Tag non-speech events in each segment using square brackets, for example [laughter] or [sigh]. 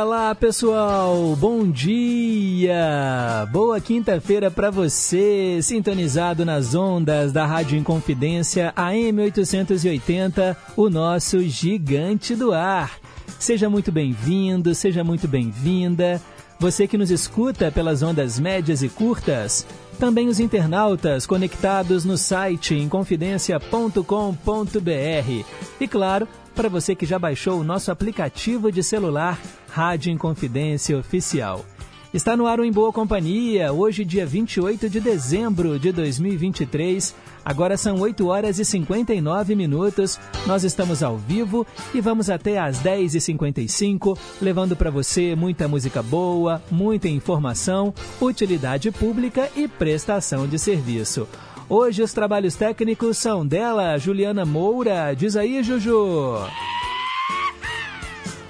Diga lá, pessoal. Bom dia. Boa quinta-feira para você, sintonizado nas ondas da Rádio Inconfidência AM 880, o nosso gigante do ar. Seja muito bem-vindo, seja muito bem-vinda. Você que nos escuta pelas ondas médias e curtas, também os internautas conectados no site inconfidencia.com.br. E claro, para você que já baixou o nosso aplicativo de celular Rádio Inconfidência Oficial. Está no ar o Em Boa Companhia, hoje dia 28 de dezembro de 2023. Agora são 8 horas e 59 minutos. Nós estamos ao vivo e vamos até às 10h55, levando para você muita música boa, muita informação, utilidade pública e prestação de serviço. Hoje os trabalhos técnicos são dela, Juliana Moura. Diz aí, Juju.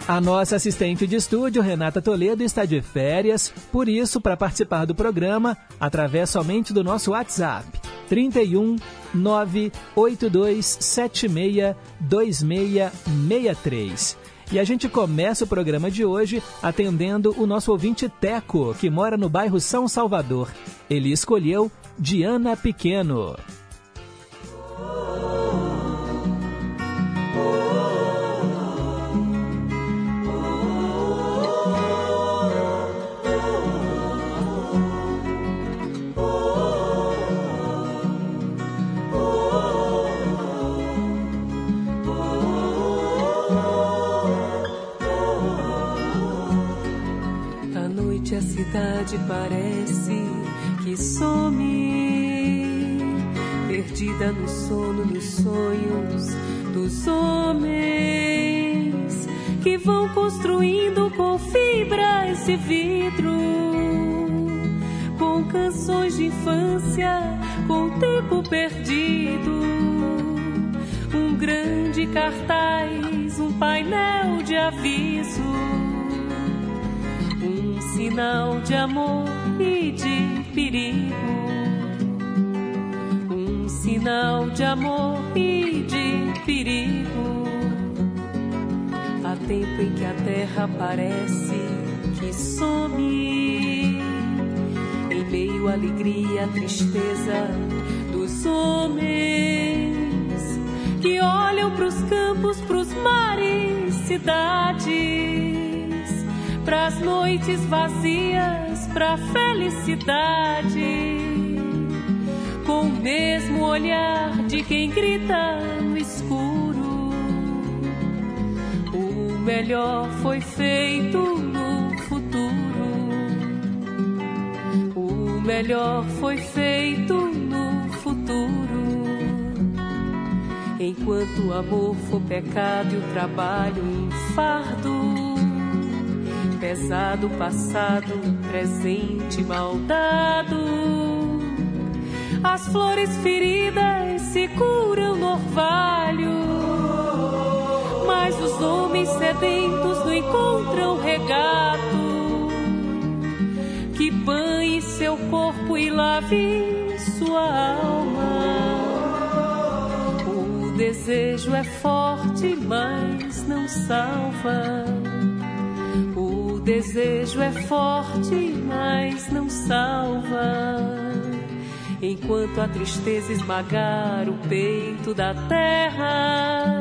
A nossa assistente de estúdio, Renata Toledo, está de férias, por isso, para participar do programa, através somente do nosso WhatsApp, 31 98276 2663. E a gente começa o programa de hoje atendendo o nosso ouvinte Teco, que mora no bairro São Salvador. Ele escolheu Diana Pequeno. A cidade parece que some, perdida no sono dos sonhos dos homens que vão construindo com fibras de vidro, com canções de infância, com tempo perdido. Um grande cartaz, um painel de aviso um sinal de amor e de perigo. Um sinal de amor e de perigo. Há tempo em que a terra parece que some. Em meio à alegria, à tristeza dos homens que olham pros campos, pros mares, cidades pras noites vazias, pra felicidade. Com o mesmo olhar de quem grita no escuro. O melhor foi feito no futuro. O melhor foi feito no futuro. Enquanto o amor for pecado e o trabalho um fardo pesado, passado, presente, maldado. As flores feridas se curam no orvalho, mas os homens sedentos não encontram regato que banhe seu corpo e lave sua alma. O desejo é forte, mas não salva. Desejo é forte, mas não salva. Enquanto a tristeza esmagar o peito da terra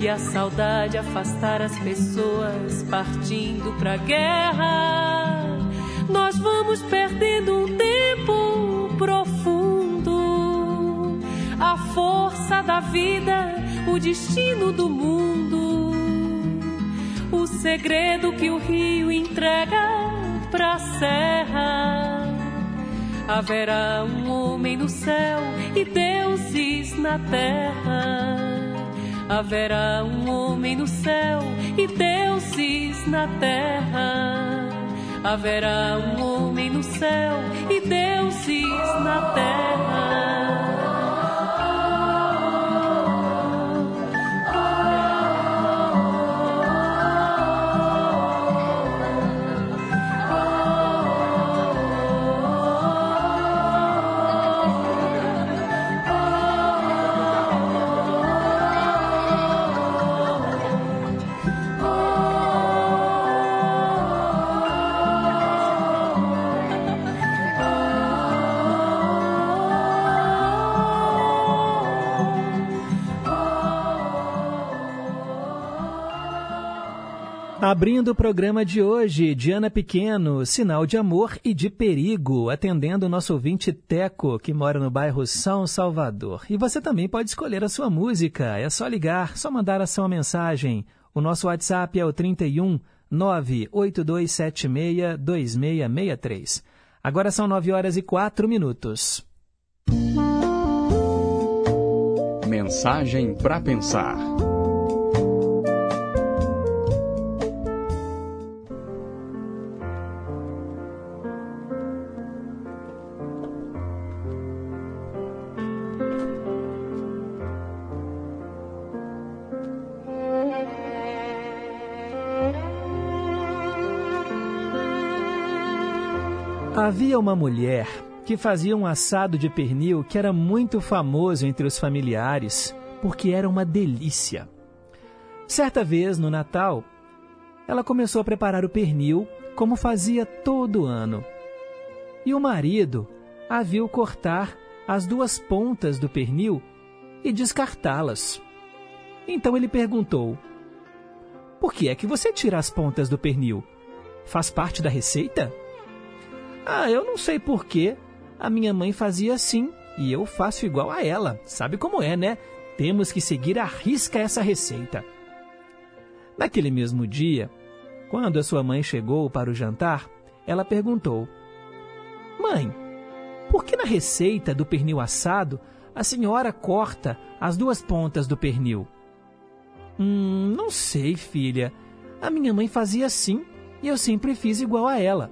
e a saudade afastar as pessoas partindo pra guerra, nós vamos perdendo um tempo profundo, a força da vida, o destino do mundo o segredo que o rio entrega pra serra. Haverá um homem no céu e deuses na terra. Haverá um homem no céu e deuses na terra. Haverá um homem no céu e deuses na terra. Abrindo o programa de hoje, Diana Pequeno, sinal de amor e de perigo, atendendo o nosso ouvinte Teco, que mora no bairro São Salvador. E você também pode escolher a sua música, é só ligar, só mandar a sua mensagem. O nosso WhatsApp é o 31 98276 2663. Agora são 9 horas e 4 minutos. Mensagem para pensar. Havia uma mulher que fazia um assado de pernil que era muito famoso entre os familiares, porque era uma delícia. Certa vez, no Natal, ela começou a preparar o pernil como fazia todo ano. E o marido a viu cortar as duas pontas do pernil e descartá-las. Então ele perguntou: Por que é que você tira as pontas do pernil? Faz parte da receita? Ah, eu não sei porquê. A minha mãe fazia assim e eu faço igual a ela. Sabe como é, né? Temos que seguir à risca essa receita. Naquele mesmo dia, quando a sua mãe chegou para o jantar, ela perguntou: Mãe, por que na receita do pernil assado a senhora corta as duas pontas do pernil? Hum, não sei, filha. A minha mãe fazia assim e eu sempre fiz igual a ela.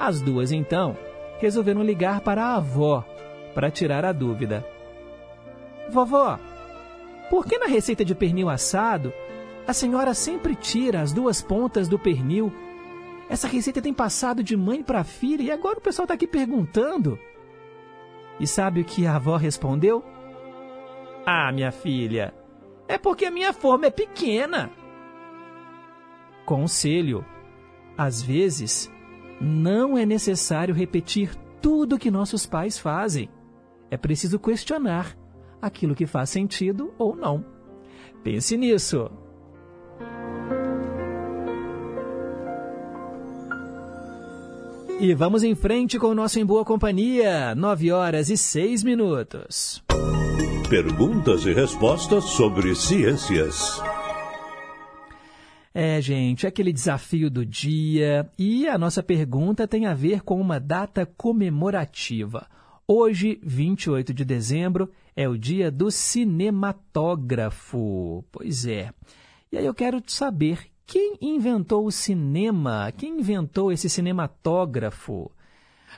As duas, então, resolveram ligar para a avó para tirar a dúvida. Vovó, por que na receita de pernil assado a senhora sempre tira as duas pontas do pernil? Essa receita tem passado de mãe para filha e agora o pessoal está aqui perguntando. E sabe o que a avó respondeu? Ah, minha filha, é porque a minha forma é pequena. Conselho: às vezes não é necessário repetir tudo o que nossos pais fazem. É preciso questionar aquilo que faz sentido ou não. Pense nisso. E vamos em frente com o nosso Em Boa Companhia, 9 horas e 6 minutos. Perguntas e respostas sobre ciências. É, gente, aquele desafio do dia. E a nossa pergunta tem a ver com uma data comemorativa. Hoje, 28 de dezembro, é o dia do cinematógrafo. Pois é. E aí eu quero saber quem inventou o cinema? Quem inventou esse cinematógrafo?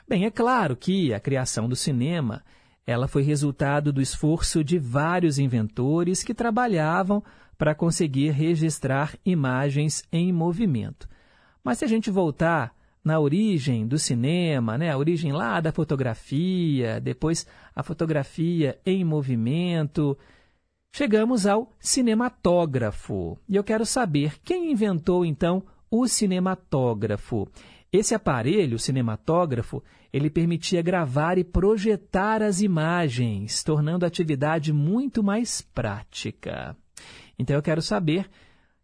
Bem, é claro que a criação do cinema ela foi resultado do esforço de vários inventores que trabalhavam para conseguir registrar imagens em movimento. Mas se a gente voltar na origem do cinema, né, a origem lá da fotografia, depois a fotografia em movimento, chegamos ao cinematógrafo. E eu quero saber quem inventou então o cinematógrafo. Esse aparelho, o cinematógrafo, ele permitia gravar e projetar as imagens, tornando a atividade muito mais prática. Então eu quero saber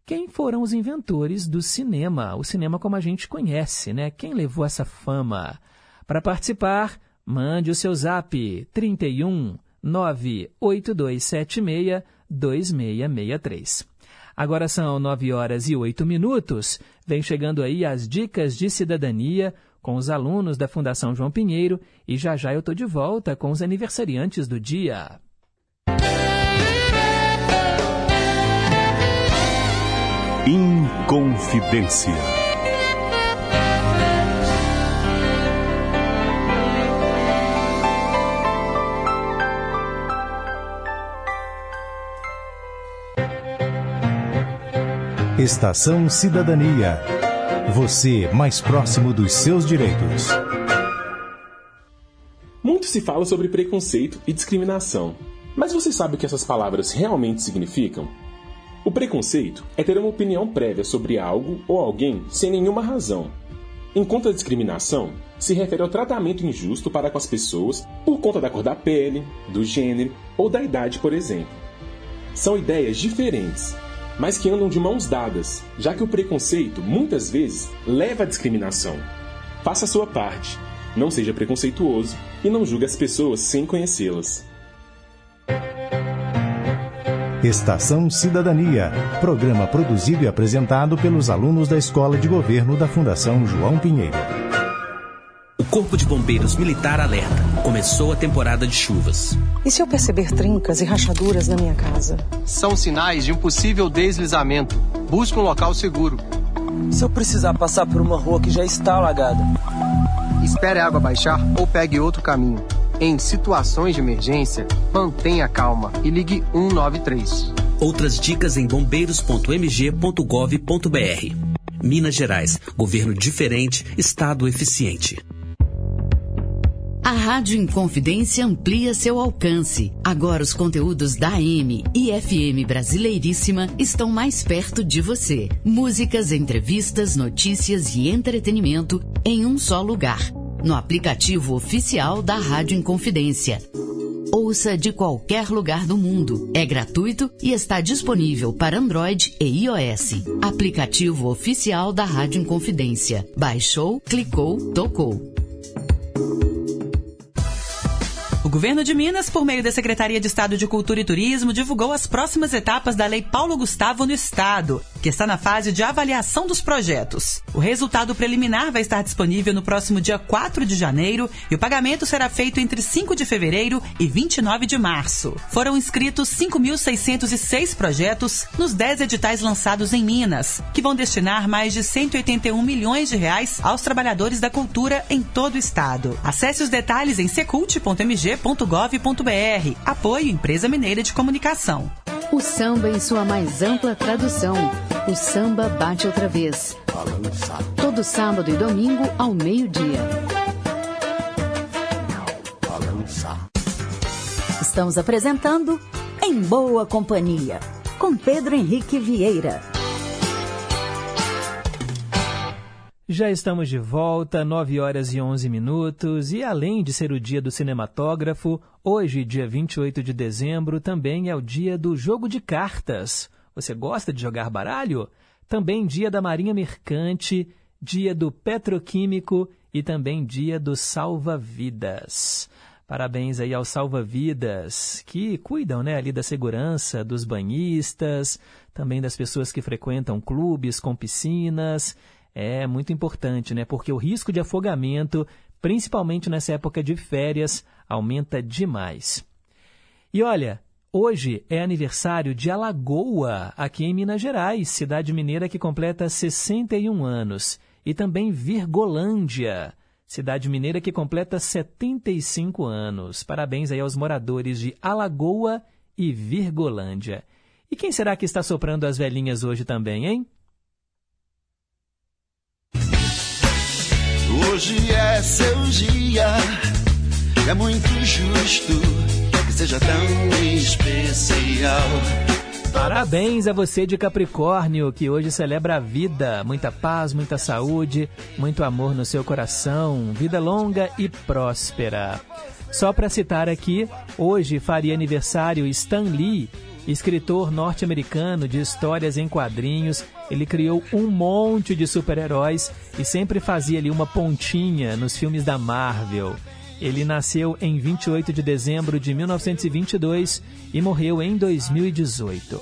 quem foram os inventores do cinema, o cinema como a gente conhece, né? Quem levou essa fama? Para participar, mande o seu zap 31 98276 2663. Agora são 9 horas e 8 minutos. Vem chegando aí as dicas de cidadania com os alunos da Fundação João Pinheiro e já já eu estou de volta com os aniversariantes do dia. Inconfidência. Estação Cidadania. Você mais próximo dos seus direitos. Muito se fala sobre preconceito e discriminação. Mas você sabe o que essas palavras realmente significam? O preconceito é ter uma opinião prévia sobre algo ou alguém sem nenhuma razão. Enquanto a discriminação se refere ao tratamento injusto para com as pessoas por conta da cor da pele, do gênero ou da idade, por exemplo. São ideias diferentes, mas que andam de mãos dadas, já que o preconceito muitas vezes leva à discriminação. Faça a sua parte, não seja preconceituoso e não julgue as pessoas sem conhecê-las. Estação Cidadania, programa produzido e apresentado pelos alunos da Escola de Governo da Fundação João Pinheiro. O Corpo de Bombeiros Militar alerta. Começou a temporada de chuvas. E se eu perceber trincas e rachaduras na minha casa? São sinais de um possível deslizamento. Busque um local seguro. Se eu precisar passar por uma rua que já está alagada? Espere a água baixar ou pegue outro caminho. Em situações de emergência, mantenha calma e ligue 193. Outras dicas em bombeiros.mg.gov.br. Minas Gerais, governo diferente, estado eficiente. A Rádio Inconfidência amplia seu alcance. Agora os conteúdos da AM e FM Brasileiríssima estão mais perto de você. Músicas, entrevistas, notícias e entretenimento em um só lugar no aplicativo oficial da Rádio Inconfidência. Ouça de qualquer lugar do mundo. É gratuito e está disponível para Android e iOS. Aplicativo oficial da Rádio Inconfidência. Baixou, clicou, tocou. O governo de Minas, por meio da Secretaria de Estado de Cultura e Turismo, divulgou as próximas etapas da Lei Paulo Gustavo no Estado, que está na fase de avaliação dos projetos. O resultado preliminar vai estar disponível no próximo dia 4 de janeiro e o pagamento será feito entre 5 de fevereiro e 29 de março. Foram inscritos 5.606 projetos nos 10 editais lançados em Minas, que vão destinar mais de 181 milhões de reais aos trabalhadores da cultura em todo o estado. Acesse os detalhes em secult.mg mg.gov.br. Apoio Empresa Mineira de Comunicação. O samba em sua mais ampla tradução. O samba bate outra vez. Todo sábado e domingo ao meio-dia. Estamos apresentando Em Boa Companhia, com Pedro Henrique Vieira. Já estamos de volta, 9 horas e 11 minutos, e além de ser o dia do cinematógrafo, hoje, dia 28 de dezembro, também é o dia do jogo de cartas. Você gosta de jogar baralho? Também dia da Marinha Mercante, dia do Petroquímico e também dia do Salva-Vidas. Parabéns aí aos salva-vidas que cuidam né, ali da segurança dos banhistas, também das pessoas que frequentam clubes com piscinas é muito importante, né? Porque o risco de afogamento, principalmente nessa época de férias, aumenta demais. E olha, hoje é aniversário de Alagoa, aqui em Minas Gerais, cidade mineira que completa 61 anos. E também Virgolândia, cidade mineira que completa 75 anos. Parabéns aí aos moradores de Alagoa e Virgolândia. E quem será que está soprando as velhinhas hoje também, hein? Hoje é seu dia, é muito justo seja tão especial. Parabéns a você de Capricórnio, que hoje celebra a vida. Muita paz, muita saúde, muito amor no seu coração, vida longa e próspera. Só para citar aqui, hoje faria aniversário Stan Lee, escritor norte-americano de histórias em quadrinhos. Ele criou um monte de super-heróis e sempre fazia ali uma pontinha nos filmes da Marvel. Ele nasceu em 28 de dezembro de 1922 e morreu em 2018.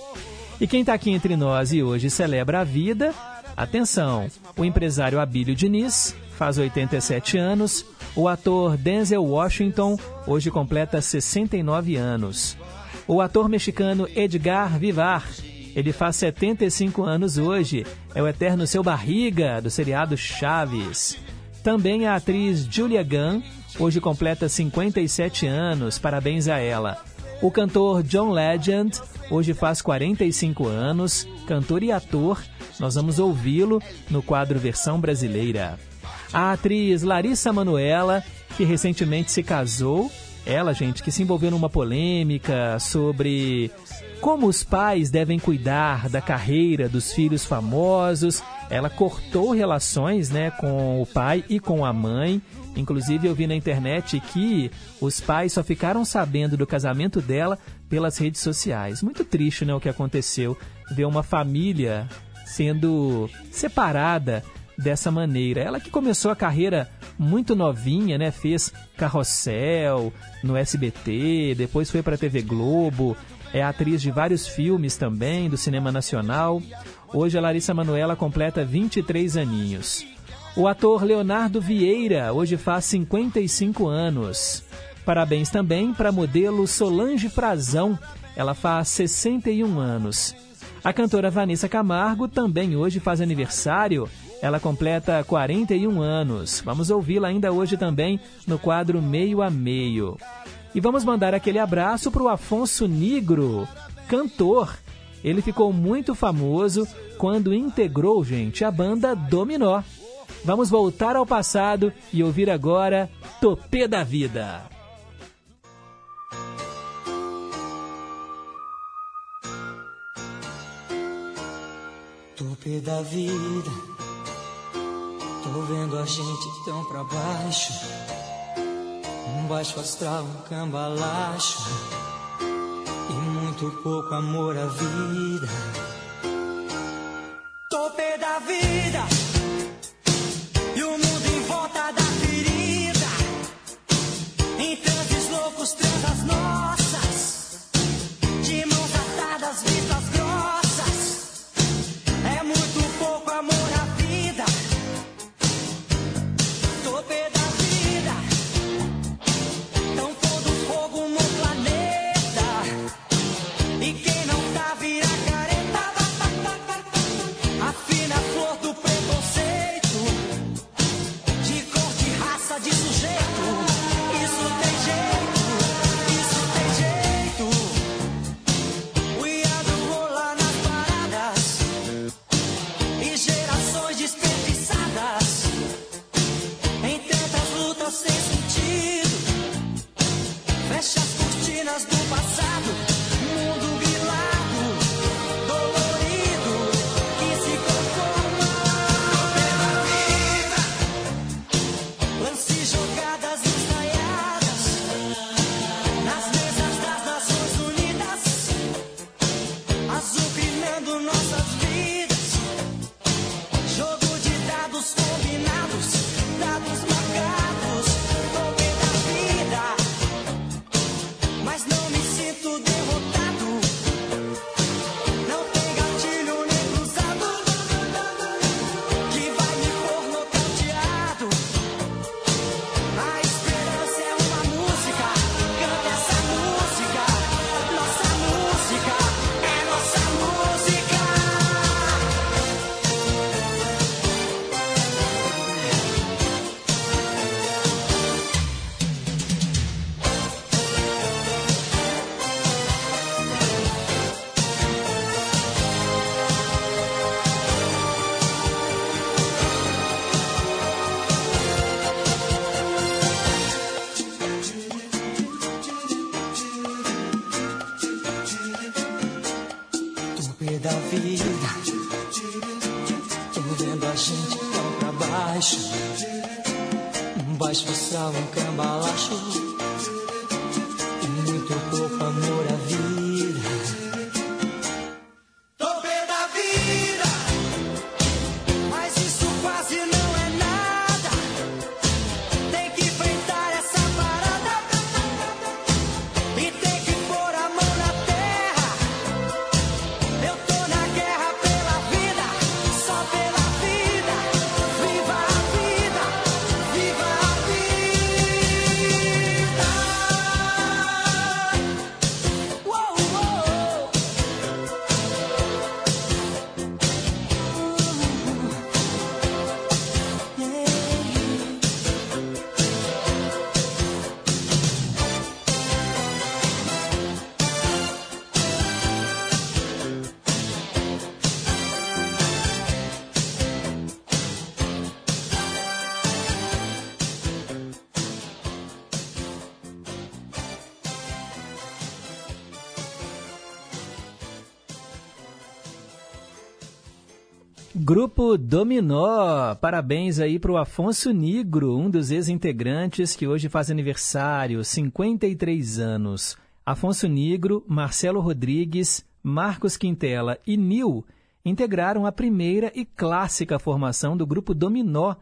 E quem está aqui entre nós e hoje celebra a vida, atenção, o empresário Abílio Diniz, faz 87 anos, o ator Denzel Washington, hoje completa 69 anos. O ator mexicano Edgar Vivar, ele faz 75 anos hoje, é o eterno seu barriga do seriado Chaves. Também a atriz Julia Gunn, hoje completa 57 anos, parabéns a ela. O cantor John Legend, hoje faz 45 anos, cantor e ator, nós vamos ouvi-lo no quadro Versão Brasileira. A atriz Larissa Manuela, que recentemente se casou ela, gente, que se envolveu numa polêmica sobre como os pais devem cuidar da carreira dos filhos famosos. Ela cortou relações né, com o pai e com a mãe. Inclusive, eu vi na internet que os pais só ficaram sabendo do casamento dela pelas redes sociais. Muito triste né, o que aconteceu ver uma família sendo separada dessa maneira. Ela que começou a carreira muito novinha, né? Fez Carrossel no SBT, depois foi para a TV Globo, é atriz de vários filmes também do cinema nacional. Hoje a Larissa Manuela completa 23 aninhos. O ator Leonardo Vieira hoje faz 55 anos. Parabéns também para a modelo Solange Frazão, ela faz 61 anos. A cantora Vanessa Camargo também hoje faz aniversário. Ela completa 41 anos. Vamos ouvi-la ainda hoje também no quadro Meio a Meio. E vamos mandar aquele abraço para o Afonso Nigro, cantor. Ele ficou muito famoso quando integrou, gente, a banda Dominó. Vamos voltar ao passado e ouvir agora Topê da Vida. Topê da vida, tô vendo a gente tão pra baixo. Um baixo astral, um cambalacho. E muito pouco amor à vida. Topê da vida, e o mundo em volta da ferida. Em transes loucos, transas nossas. Grupo Dominó, parabéns aí para o Afonso Nigro, um dos ex-integrantes que hoje faz aniversário, 53 anos. Afonso Nigro, Marcelo Rodrigues, Marcos Quintela e Nil integraram a primeira e clássica formação do grupo Dominó,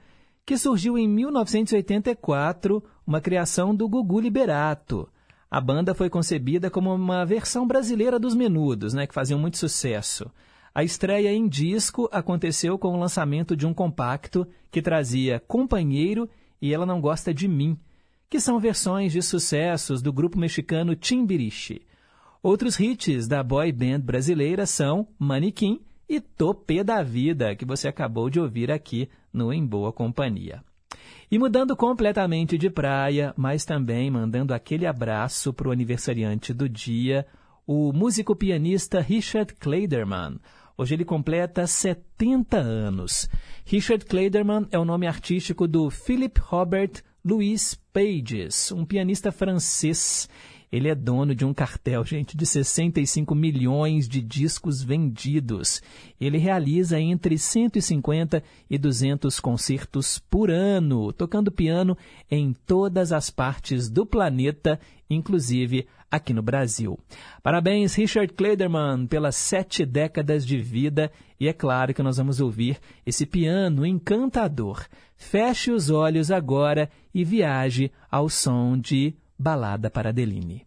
que surgiu em 1984, uma criação do Gugu Liberato. A banda foi concebida como uma versão brasileira dos Menudos, né, que faziam muito sucesso. A estreia em disco aconteceu com o lançamento de um compacto que trazia Companheiro e Ela Não Gosta de Mim, que são versões de sucessos do grupo mexicano Timbiriche. Outros hits da boy band brasileira são Manequim e Topê da Vida, que você acabou de ouvir aqui no Em Boa Companhia. E mudando completamente de praia, mas também mandando aquele abraço para o aniversariante do dia, o músico pianista Richard Kleiderman. Hoje ele completa 70 anos. Richard Kleiderman é o nome artístico do Philip Robert Louis Pages, um pianista francês. Ele é dono de um cartel, gente, de 65 milhões de discos vendidos. Ele realiza entre 150 e 200 concertos por ano, tocando piano em todas as partes do planeta, inclusive aqui no Brasil. Parabéns, Richard Kleiderman, pelas sete décadas de vida. E é claro que nós vamos ouvir esse piano encantador. Feche os olhos agora e viaje ao som de Balada para Adeline.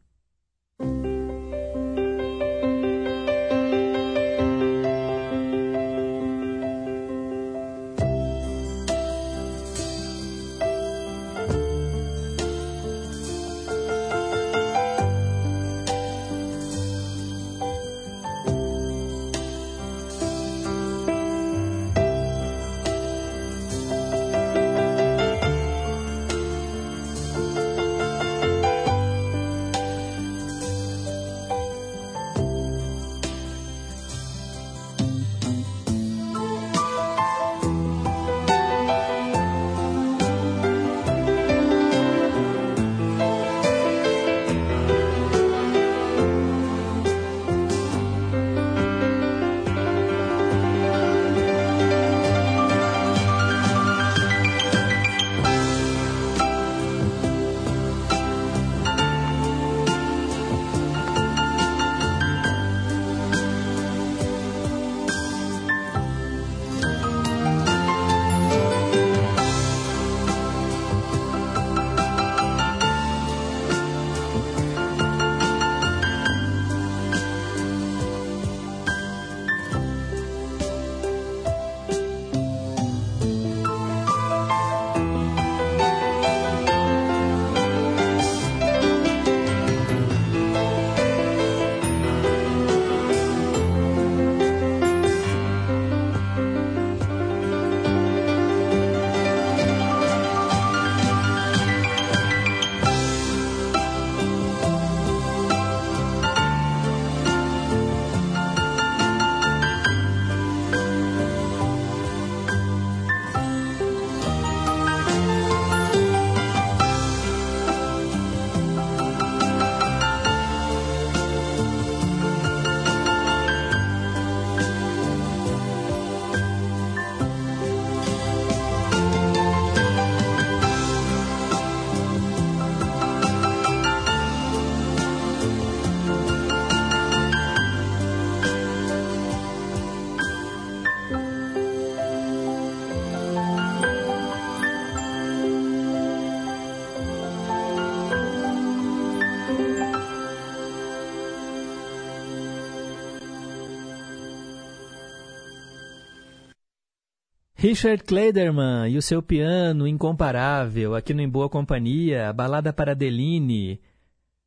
Richard Kleiderman e o seu piano incomparável aqui no Em Boa Companhia, balada para Adeline.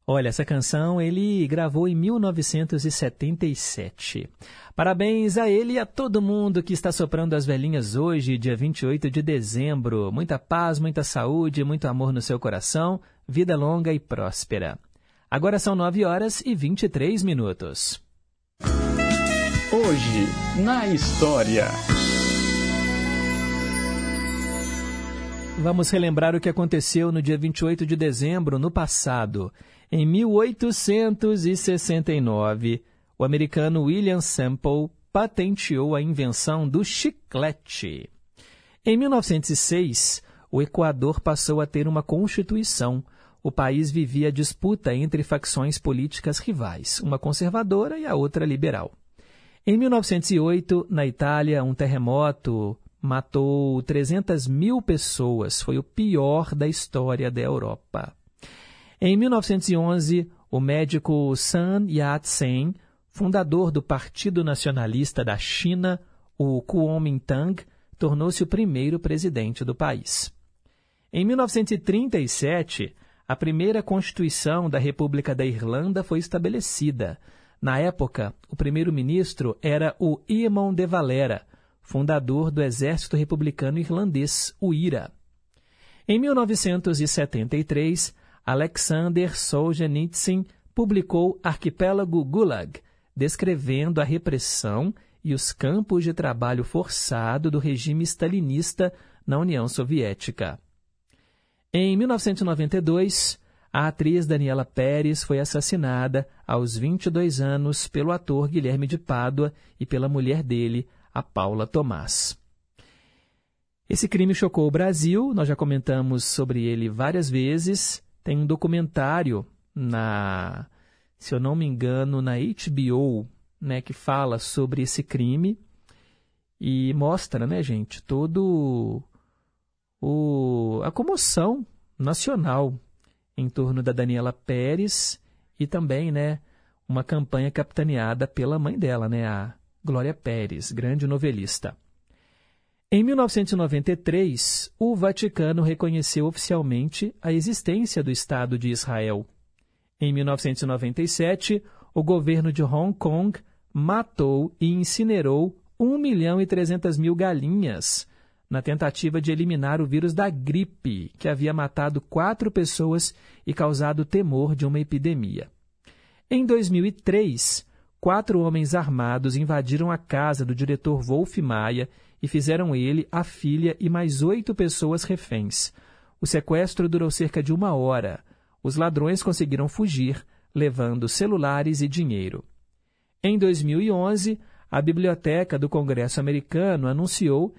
Olha, essa canção ele gravou em 1977. Parabéns a ele e a todo mundo que está soprando as velhinhas hoje, dia 28 de dezembro. Muita paz, muita saúde, muito amor no seu coração, vida longa e próspera. Agora são 9 horas e 23 minutos. Hoje, na história. Vamos relembrar o que aconteceu no dia 28 de dezembro, no passado. Em 1869, o americano William Semple patenteou a invenção do chiclete. Em 1906, o Equador passou a ter uma constituição. o país vivia disputa entre facções políticas rivais, uma conservadora e a outra liberal. Em 1908, na Itália, um terremoto matou 300 mil pessoas. Foi o pior da história da Europa. Em 1911, o médico Sun Yat-sen, fundador do Partido Nacionalista da China, o Kuomintang, tornou-se o primeiro presidente do país. Em 1937, a primeira Constituição da República da Irlanda foi estabelecida. Na época, o primeiro-ministro era o Eamon de Valera, fundador do Exército Republicano Irlandês, o IRA. Em 1973, Alexander Solzhenitsyn publicou Arquipélago Gulag, descrevendo a repressão e os campos de trabalho forçado do regime stalinista na União Soviética. Em 1992, a atriz Daniela Pérez foi assassinada aos 22 anos pelo ator Guilherme de Pádua e pela mulher dele, a Paula Tomás. Esse crime chocou o Brasil, nós já comentamos sobre ele várias vezes. Tem um documentário na, se eu não me engano, na HBO, né, que fala sobre esse crime e mostra, né, gente, todo o, a comoção nacional em torno da Daniela Pérez e também, né, uma campanha capitaneada pela mãe dela, né, a Glória Pérez, grande novelista. Em 1993, o Vaticano reconheceu oficialmente a existência do Estado de Israel. Em 1997, o governo de Hong Kong matou e incinerou 1 milhão e 300 mil galinhas na tentativa de eliminar o vírus da gripe, que havia matado quatro pessoas e causado temor de uma epidemia. Em 2003, quatro homens armados invadiram a casa do diretor Wolf Maia e fizeram ele, a filha e mais oito pessoas reféns. O sequestro durou cerca de uma hora. Os ladrões conseguiram fugir, levando celulares e dinheiro. Em 2011, a Biblioteca do Congresso americano anunciou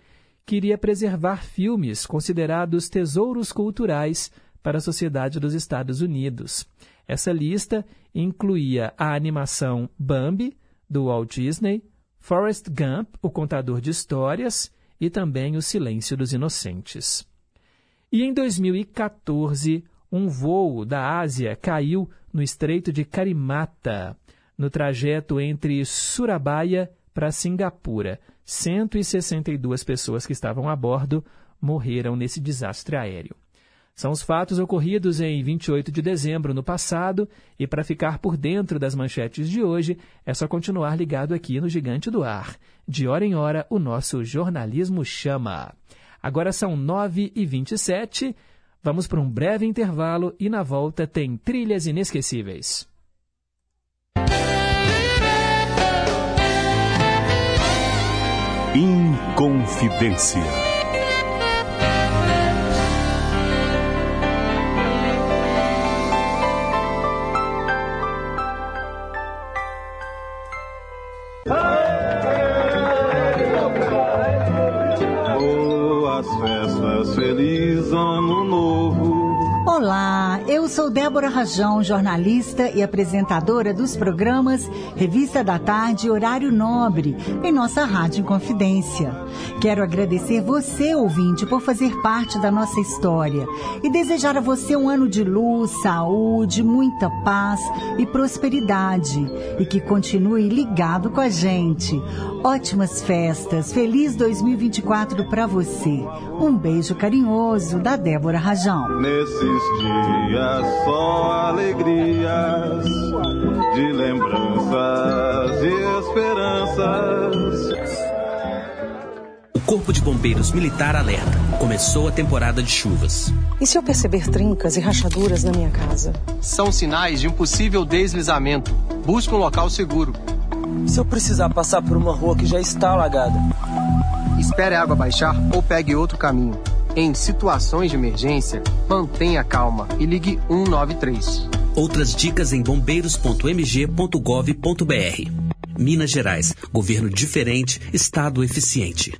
que iria preservar filmes considerados tesouros culturais para a sociedade dos Estados Unidos. Essa lista incluía a animação Bambi, do Walt Disney, Forrest Gump, o contador de histórias, e também O Silêncio dos Inocentes. E em 2014, um voo da Ásia caiu no Estreito de Karimata, no trajeto entre Surabaya para Singapura. 162 pessoas que estavam a bordo morreram nesse desastre aéreo. São os fatos ocorridos em 28 de dezembro no passado, e para ficar por dentro das manchetes de hoje, é só continuar ligado aqui no Gigante do Ar. De hora em hora, o nosso jornalismo chama. Agora são 9h27, vamos para um breve intervalo e na volta tem trilhas inesquecíveis. Inconfidência. Feliz ano novo. Olá, eu sou Débora Rajão, jornalista e apresentadora dos programas Revista da Tarde e Horário Nobre, em nossa Rádio Confidência. Quero agradecer você, ouvinte, por fazer parte da nossa história e desejar a você um ano de luz, saúde, muita paz e prosperidade e que continue ligado com a gente. Ótimas festas, feliz 2024 para você. Um beijo carinhoso da Débora Rajão. Nesses dias só alegrias de lembranças e esperanças. O Corpo de Bombeiros Militar alerta. Começou a temporada de chuvas. E se eu perceber trincas e rachaduras na minha casa? São sinais de um possível deslizamento. Busque um local seguro. Se eu precisar passar por uma rua que já está alagada? Espere a água baixar ou pegue outro caminho. Em situações de emergência, mantenha calma e ligue 193. Outras dicas em bombeiros.mg.gov.br. Minas Gerais. Governo diferente, Estado eficiente.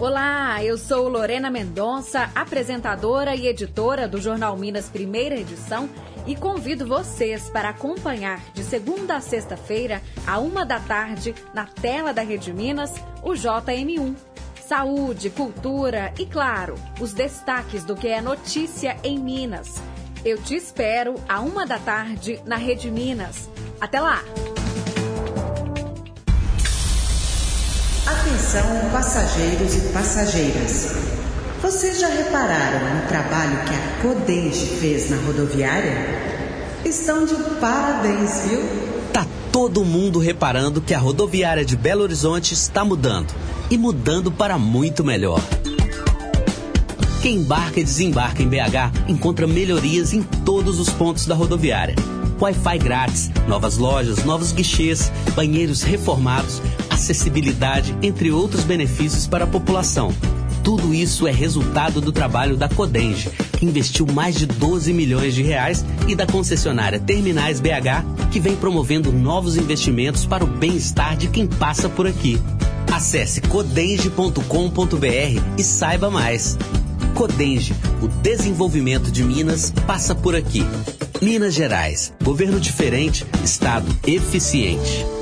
Olá, eu sou Lorena Mendonça, apresentadora e editora do Jornal Minas Primeira Edição e convido vocês para acompanhar de segunda a sexta-feira, a uma da tarde, na tela da Rede Minas, o JM1. Saúde, cultura e, claro, os destaques do que é notícia em Minas. Eu te espero a uma da tarde na Rede Minas. Até lá! Atenção, passageiros e passageiras. Vocês já repararam no trabalho que a Codenge fez na rodoviária? Estão de parabéns, viu? Tá todo mundo reparando que a rodoviária de Belo Horizonte está mudando e mudando para muito melhor. Quem embarca e desembarca em BH encontra melhorias em todos os pontos da rodoviária. Wi-Fi grátis, novas lojas, novos guichês, banheiros reformados, acessibilidade, entre outros benefícios para a população. Tudo isso é resultado do trabalho da Codenge, que investiu mais de 12 milhões de reais, e da concessionária Terminais BH, que vem promovendo novos investimentos para o bem-estar de quem passa por aqui. Acesse codenge.com.br e saiba mais. Codenge, o desenvolvimento de Minas passa por aqui. Minas Gerais, governo diferente, estado eficiente.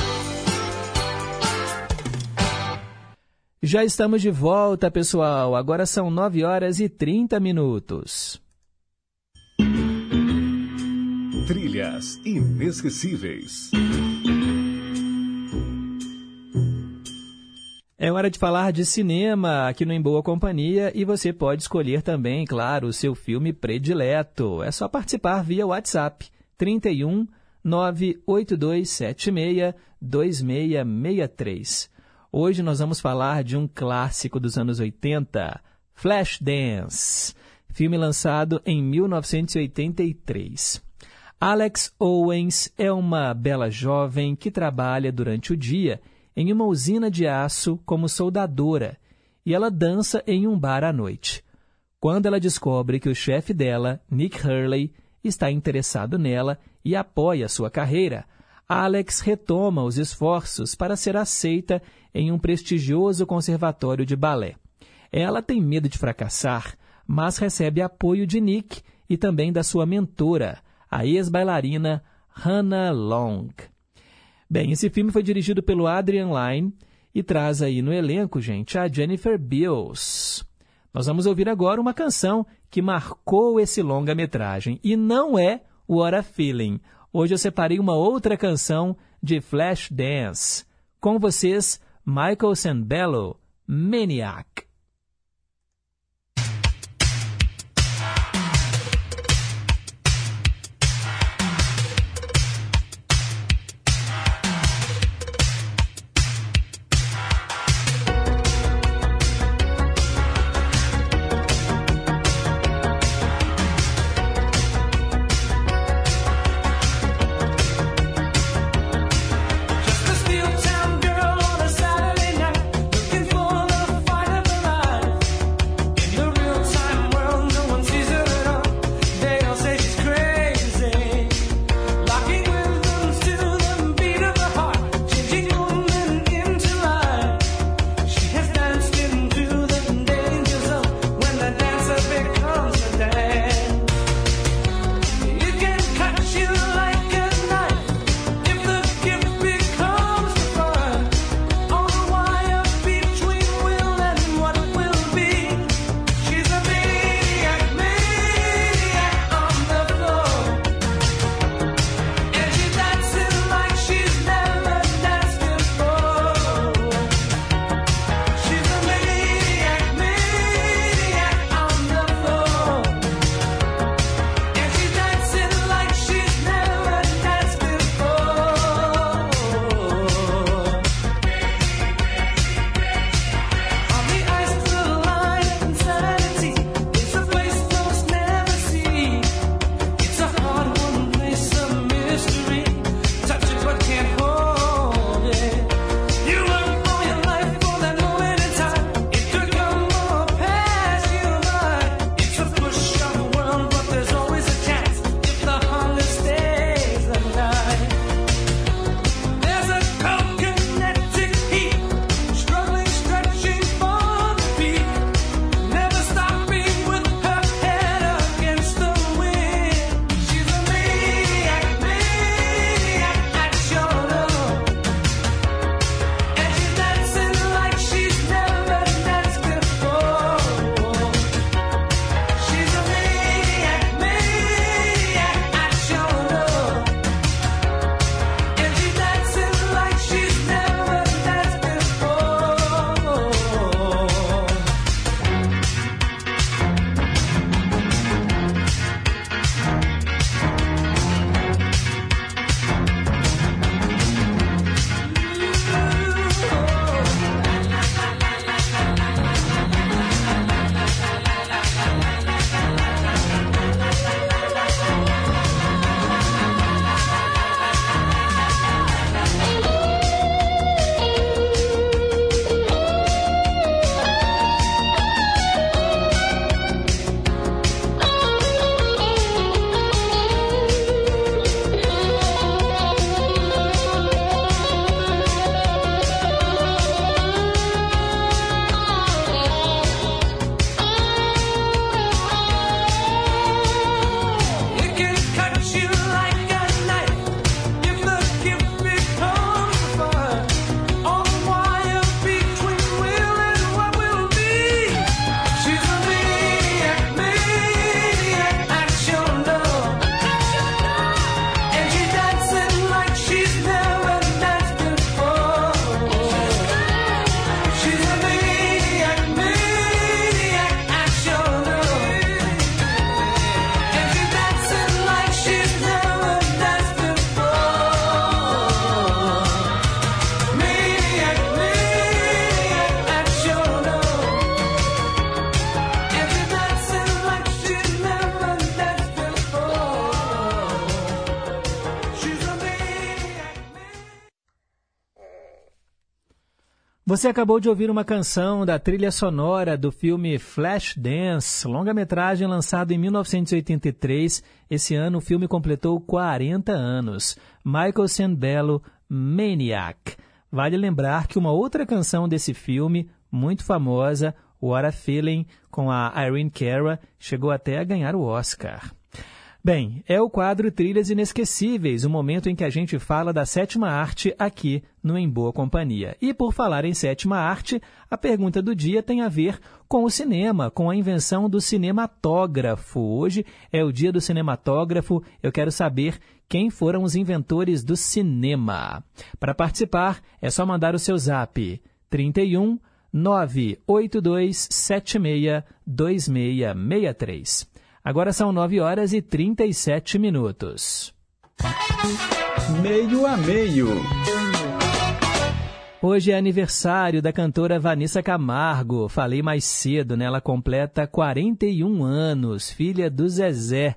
Já estamos de volta, pessoal. Agora são 9 horas e 30 minutos. Trilhas inesquecíveis. É hora de falar de cinema aqui no Em Boa Companhia e você pode escolher também, claro, o seu filme predileto. É só participar via WhatsApp 31 98276 2663. Hoje nós vamos falar de um clássico dos anos 80, Flashdance, filme lançado em 1983. Alex Owens é uma bela jovem que trabalha durante o dia em uma usina de aço como soldadora e ela dança em um bar à noite. Quando ela descobre que o chefe dela, Nick Hurley, está interessado nela e apoia sua carreira, Alex retoma os esforços para ser aceita em um prestigioso conservatório de balé. Ela tem medo de fracassar, mas recebe apoio de Nick e também da sua mentora, a ex-bailarina Hannah Long. Bem, esse filme foi dirigido pelo Adrian Lyne e traz aí no elenco, gente, a Jennifer Beals. Nós vamos ouvir agora uma canção que marcou esse longa-metragem e não é What a Feeling. Hoje eu separei uma outra canção de Flashdance. Com vocês, Michael Sambello, Maniac. Você acabou de ouvir uma canção da trilha sonora do filme Flashdance, longa-metragem lançado em 1983. Esse ano o filme completou 40 anos. Michael Sembello, Maniac. Vale lembrar que uma outra canção desse filme, muito famosa, What a Feeling, com a Irene Cara, chegou até a ganhar o Oscar. Bem, é o quadro Trilhas Inesquecíveis, o momento em que a gente fala da sétima arte aqui no Em Boa Companhia. E por falar em sétima arte, a pergunta do dia tem a ver com o cinema, com a invenção do cinematógrafo. Hoje é o dia do cinematógrafo. Eu quero saber quem foram os inventores do cinema. Para participar, é só mandar o seu zap 31 982 76 2663. Agora são 9 horas e 37 minutos. Meio a meio. Hoje é aniversário da cantora Vanessa Camargo. Falei mais cedo, né? Ela completa 41 anos, filha do Zezé.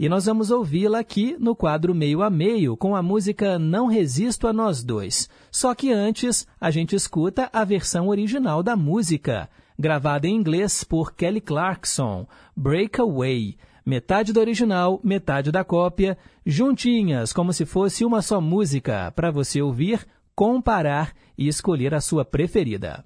E nós vamos ouvi-la aqui no quadro Meio a Meio com a música Não Resisto a Nós Dois. Só que antes, a gente escuta a versão original da música gravada em inglês por Kelly Clarkson, Breakaway. Metade do original, metade da cópia, juntinhas, como se fosse uma só música, para você ouvir, comparar e escolher a sua preferida.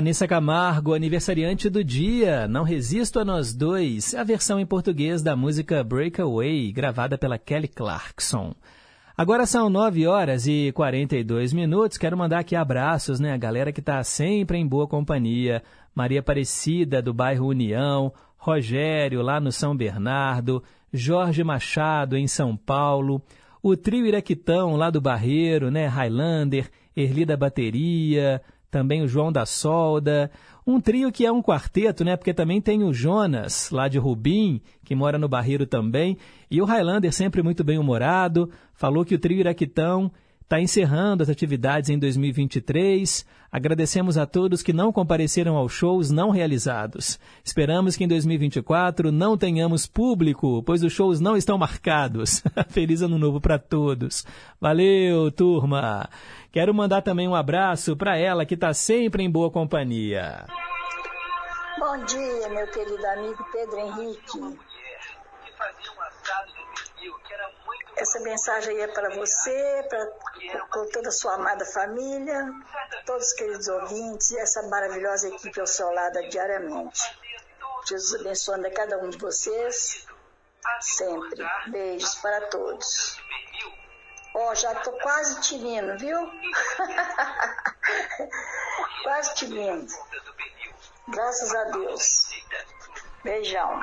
Vanessa Camargo, aniversariante do dia, Não Resisto a Nós Dois, a versão em português da música Breakaway, gravada pela Kelly Clarkson. Agora são 9 horas e 42 minutos. Quero mandar aqui abraços, né? A galera que está sempre em boa companhia. Maria Aparecida, do bairro União, Rogério, lá no São Bernardo, Jorge Machado, em São Paulo, o trio Iraquitão, lá do Barreiro, né? Highlander, Erli da Bateria, também o João da Solda, um trio que é um quarteto, né? Porque também tem o Jonas, lá de Rubim, que mora no Barreiro também, e o Highlander sempre muito bem humorado, falou que o trio Iraquitão está encerrando as atividades em 2023. Agradecemos a todos que não compareceram aos shows não realizados. Esperamos que em 2024 não tenhamos público, pois os shows não estão marcados. [laughs] Feliz Ano Novo para todos. Valeu, turma! Quero mandar também um abraço para ela que está sempre em boa companhia. Bom dia, meu querido amigo Pedro Henrique. Essa mensagem aí é para você, para toda a sua amada família, todos os queridos ouvintes e essa maravilhosa equipe ao seu lado diariamente. Jesus abençoando a cada um de vocês, sempre. Beijos para todos. Ó, já tô quase tinindo, viu? [laughs] quase tinindo. Graças a Deus. Beijão.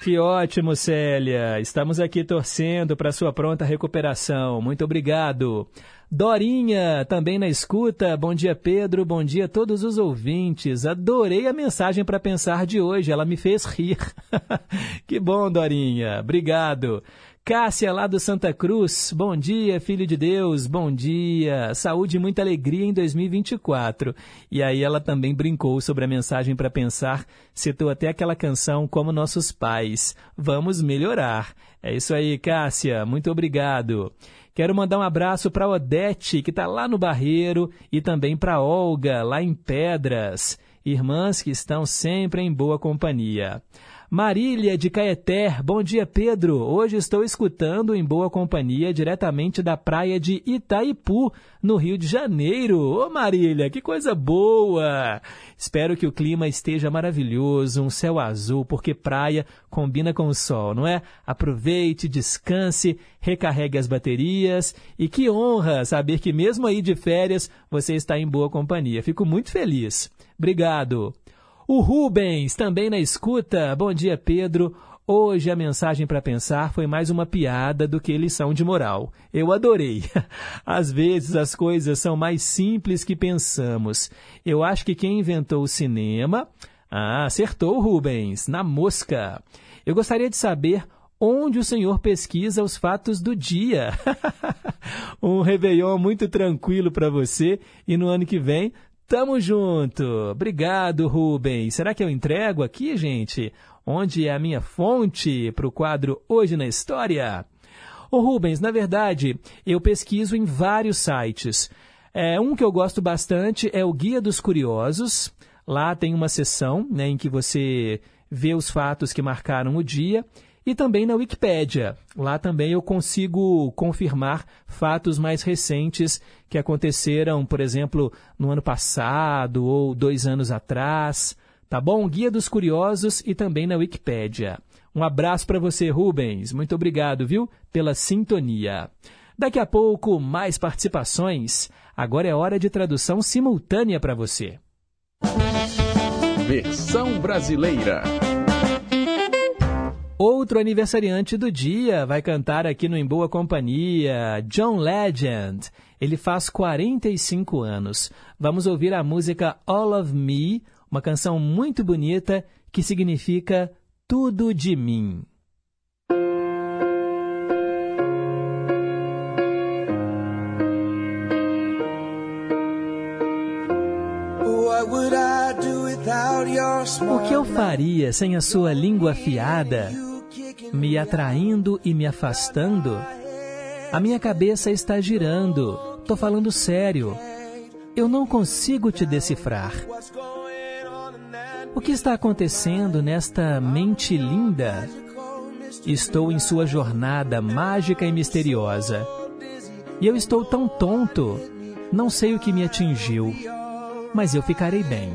Que ótimo, Célia. Estamos aqui torcendo para sua pronta recuperação. Muito obrigado. Dorinha, também na escuta. Bom dia, Pedro. Bom dia a todos os ouvintes. Adorei a mensagem para pensar de hoje. Ela me fez rir. [laughs] que bom, Dorinha. Obrigado. Cássia, lá do Santa Cruz. Bom dia, filho de Deus. Bom dia. Saúde e muita alegria em 2024. E aí ela também brincou sobre a mensagem para pensar, citou até aquela canção Como Nossos Pais. Vamos melhorar. É isso aí, Cássia. Muito obrigado. Quero mandar um abraço para Odete, que está lá no Barreiro, e também para Olga, lá em Pedras. Irmãs que estão sempre em boa companhia. Marília de Caeté, bom dia Pedro. Hoje estou escutando em boa companhia diretamente da praia de Itaipu, no Rio de Janeiro. Ô Marília, que coisa boa! Espero que o clima esteja maravilhoso, um céu azul, porque praia combina com o sol, não é? Aproveite, descanse, recarregue as baterias e que honra saber que mesmo aí de férias você está em boa companhia. Fico muito feliz. Obrigado. O Rubens, também na escuta. Bom dia, Pedro. Hoje a mensagem para pensar foi mais uma piada do que lição de moral. Eu adorei. [laughs] Às vezes as coisas são mais simples que pensamos. Eu acho que quem inventou o cinema. Ah, acertou, Rubens, na mosca. Eu gostaria de saber onde o senhor pesquisa os fatos do dia. [laughs] um Réveillon muito tranquilo para você e no ano que vem Tamo junto. Obrigado, Rubens. Será que eu entrego aqui, gente? Onde é a minha fonte para o quadro Hoje na História? Ô Rubens, na verdade, eu pesquiso em vários sites. É, um que eu gosto bastante é o Guia dos Curiosos. Lá tem uma seção né, em que você vê os fatos que marcaram o dia e também na Wikipédia. Lá também eu consigo confirmar fatos mais recentes que aconteceram, por exemplo, no ano passado ou dois anos atrás. Tá bom? Guia dos Curiosos e também na Wikipédia. Um abraço para você, Rubens. Muito obrigado, viu, pela sintonia. Daqui a pouco, mais participações. Agora é hora de tradução simultânea para você. Versão brasileira. Outro aniversariante do dia vai cantar aqui no Em Boa Companhia, John Legend. Ele faz 45 anos. Vamos ouvir a música All of Me, uma canção muito bonita que significa Tudo de Mim. O que eu faria sem a sua língua afiada, me atraindo e me afastando? A minha cabeça está girando. Tô falando sério. Eu não consigo te decifrar. O que está acontecendo nesta mente linda? Estou em sua jornada mágica e misteriosa. E eu estou tão tonto. Não sei o que me atingiu. mas eu ficarei bem.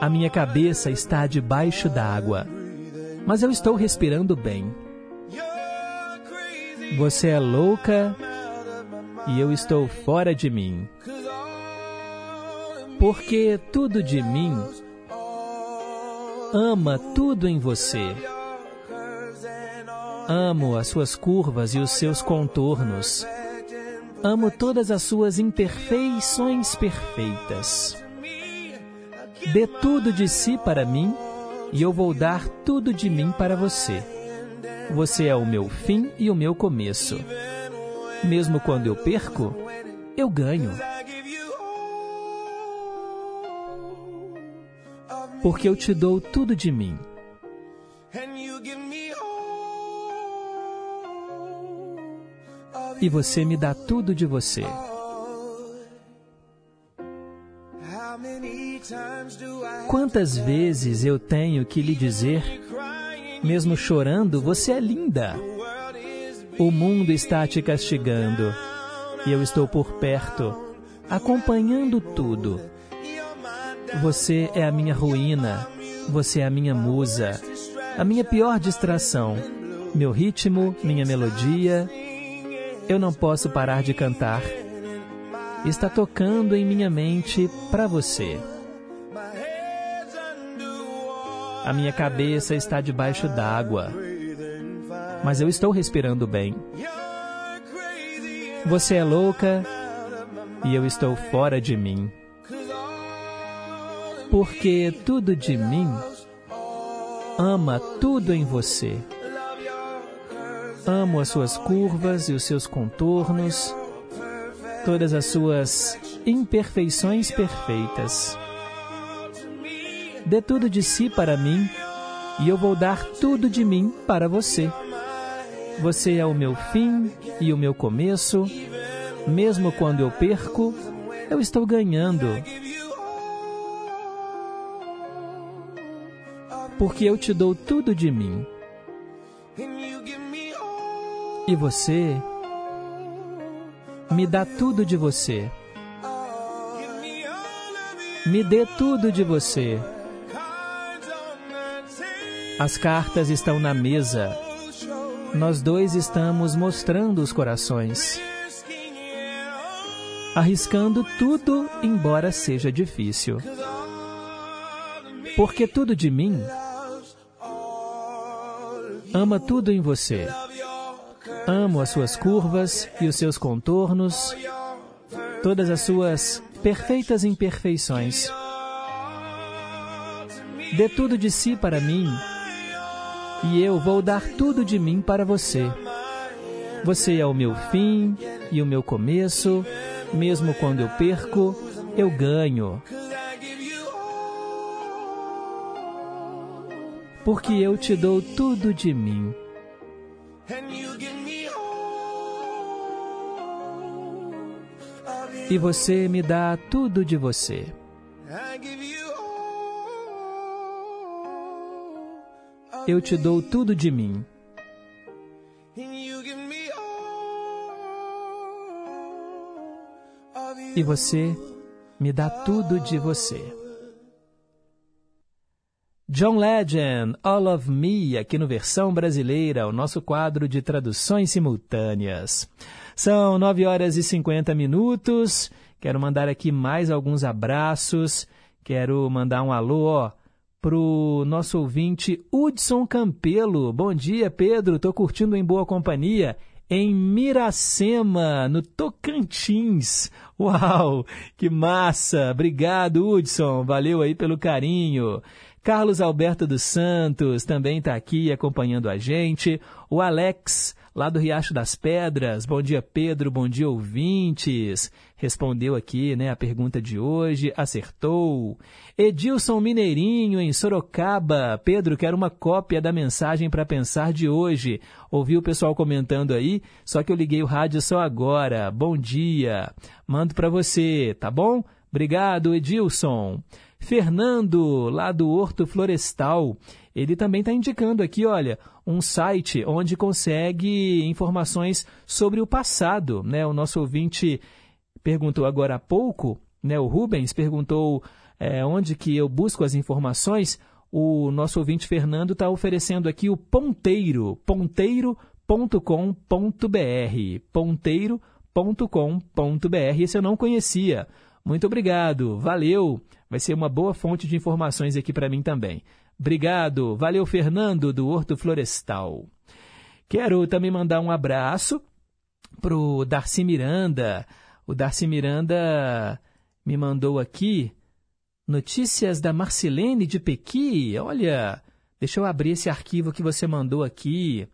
A minha cabeça está debaixo d'água, mas eu estou respirando bem. Você é louca e eu estou fora de mim. Porque tudo de mim ama tudo em você. Amo as suas curvas e os seus contornos. Amo todas as suas imperfeições perfeitas. Dê tudo de si para mim e eu vou dar tudo de mim para você. Você é o meu fim e o meu começo. Mesmo quando eu perco, eu ganho. Porque eu te dou tudo de mim. E você me dá tudo de você. Quantas vezes eu tenho que lhe dizer, mesmo chorando, você é linda. O mundo está te castigando e eu estou por perto, acompanhando tudo. Você é a minha ruína, você é a minha musa, a minha pior distração, meu ritmo, minha melodia. Eu não posso parar de cantar. Está tocando em minha mente para você. A minha cabeça está debaixo d'água, mas eu estou respirando bem. Você é louca e eu estou fora de mim. Porque tudo de mim ama tudo em você. Amo as suas curvas e os seus contornos, todas as suas imperfeições perfeitas. Dê tudo de si para mim e eu vou dar tudo de mim para você. Você é o meu fim e o meu começo. Mesmo quando eu perco, eu estou ganhando. Porque eu te dou tudo de mim. E você me dá tudo de você. Me dê tudo de você. As cartas estão na mesa. Nós dois estamos mostrando os corações. Arriscando tudo, embora seja difícil. Porque tudo de mim ama tudo em você. Amo as suas curvas e os seus contornos, todas as suas perfeitas imperfeições. Dê tudo de si para mim e eu vou dar tudo de mim para você. Você é o meu fim e o meu começo, mesmo quando eu perco, eu ganho. Porque eu te dou tudo de mim. E você me dá tudo de você. Eu te dou tudo de mim. E você me dá tudo de você. John Legend, All of Me, aqui no versão brasileira, o nosso quadro de traduções simultâneas. São 9 horas e 50 minutos. Quero mandar aqui mais alguns abraços. Quero mandar um alô, ó, pro nosso ouvinte Hudson Campelo. Bom dia, Pedro. Estou curtindo em boa companhia em Miracema, no Tocantins. Uau, que massa! Obrigado, Hudson. Valeu aí pelo carinho. Carlos Alberto dos Santos também está aqui acompanhando a gente. O Alex, lá do Riacho das Pedras. Bom dia, Pedro. Bom dia, ouvintes. Respondeu aqui né, a pergunta de hoje, acertou. Edilson Mineirinho, em Sorocaba. Pedro, quero uma cópia da mensagem para pensar de hoje. Ouvi o pessoal comentando aí, só que eu liguei o rádio só agora. Bom dia. Mando para você, tá bom? Obrigado, Edilson. Fernando, lá do Horto Florestal, ele também está indicando aqui, olha, um site onde consegue informações sobre o passado. Né? O nosso ouvinte perguntou agora há pouco, né, o Rubens perguntou é, onde que eu busco as informações, o nosso ouvinte Fernando está oferecendo aqui o ponteiro, ponteiro.com.br, ponteiro.com.br. Esse eu não conhecia. Muito obrigado, valeu. Vai ser uma boa fonte de informações aqui para mim também. Obrigado, valeu Fernando do Horto Florestal. Quero também mandar um abraço pro Darcy Miranda. O Darcy Miranda me mandou aqui notícias da Marcelene de Pequi. Olha, deixa eu abrir esse arquivo que você mandou aqui.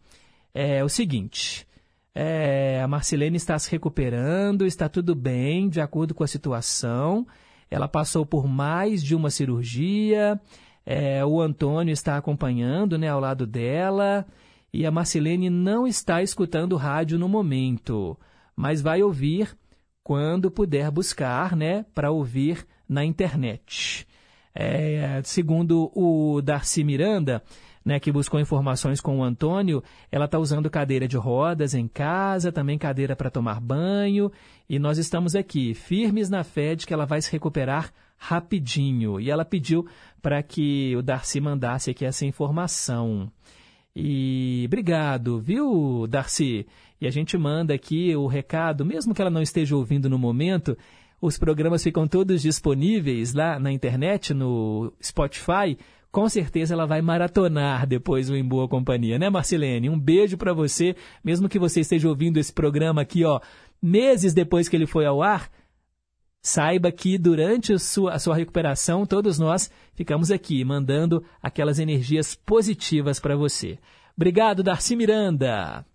É o seguinte. É, a Marcelene está se recuperando, está tudo bem, de acordo com a situação. Ela passou por mais de uma cirurgia. É, o Antônio está acompanhando né, ao lado dela. E a Marcelene não está escutando rádio no momento, mas vai ouvir quando puder buscar, né, para ouvir na internet. É, segundo o Darcy Miranda, né, que buscou informações com o Antônio, ela está usando cadeira de rodas em casa, também cadeira para tomar banho, e nós estamos aqui, firmes na fé de que ela vai se recuperar rapidinho. E ela pediu para que o Darcy mandasse aqui essa informação. E obrigado, viu, Darcy? E a gente manda aqui o recado, mesmo que ela não esteja ouvindo no momento, os programas ficam todos disponíveis lá na internet, no Spotify. Com certeza ela vai maratonar depois o Em Boa Companhia, né, Marcelene? Um beijo para você, mesmo que você esteja ouvindo esse programa aqui, ó, meses depois que ele foi ao ar. Saiba que durante a sua, a sua recuperação, todos nós ficamos aqui mandando aquelas energias positivas para você. Obrigado, Darcy Miranda.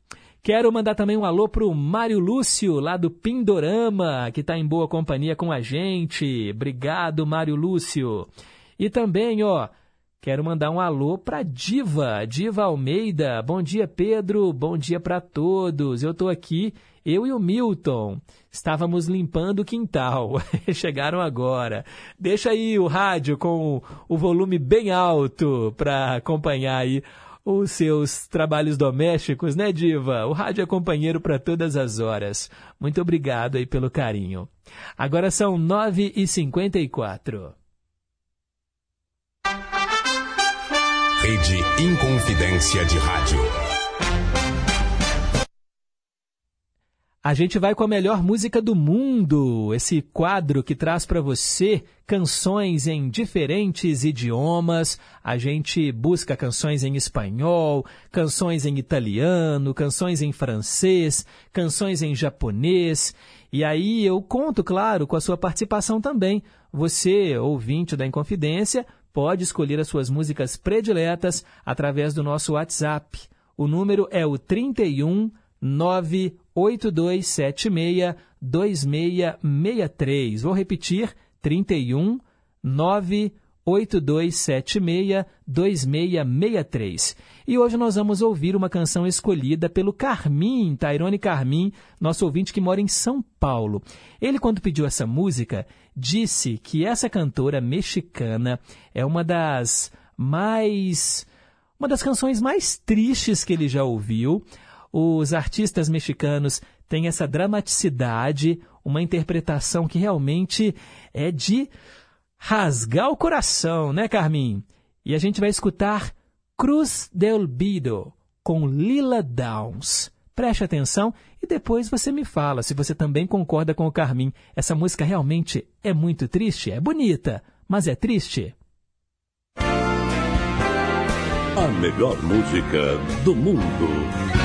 Quero mandar também um alô pro Mário Lúcio, lá do Pindorama, que está em boa companhia com a gente. Obrigado, Mário Lúcio. E também, ó, quero mandar um alô para Diva, Diva Almeida. Bom dia, Pedro. Bom dia para todos. Eu estou aqui eu e o Milton estávamos limpando o quintal. [laughs] Chegaram agora. Deixa aí o rádio com o volume bem alto para acompanhar aí os seus trabalhos domésticos, né, Diva? O rádio é companheiro para todas as horas. Muito obrigado aí pelo carinho. Agora são 9h54. Rede Inconfidência de Rádio. A gente vai com a melhor música do mundo, esse quadro que traz para você canções em diferentes idiomas. A gente busca canções em espanhol, canções em italiano, canções em francês, canções em japonês. E aí eu conto, claro, com a sua participação também. Você, ouvinte da Inconfidência, pode escolher as suas músicas prediletas através do nosso WhatsApp. O número é o 31 98276 2663. Vou repetir: 31 98276 2663. E hoje nós vamos ouvir uma canção escolhida pelo Carmim, Tairone Carmim, nosso ouvinte que mora em São Paulo. Ele, quando pediu essa música, disse que essa cantora mexicana é uma das mais. uma das canções mais tristes que ele já ouviu os artistas mexicanos têm essa dramaticidade, uma interpretação que realmente é de rasgar o coração, né, Carmin? E a gente vai escutar Cruz de Olvido com Lila Downs. Preste atenção e depois você me fala se você também concorda com o Carmin. Essa música realmente é muito triste, é bonita, mas é triste. A melhor música do mundo.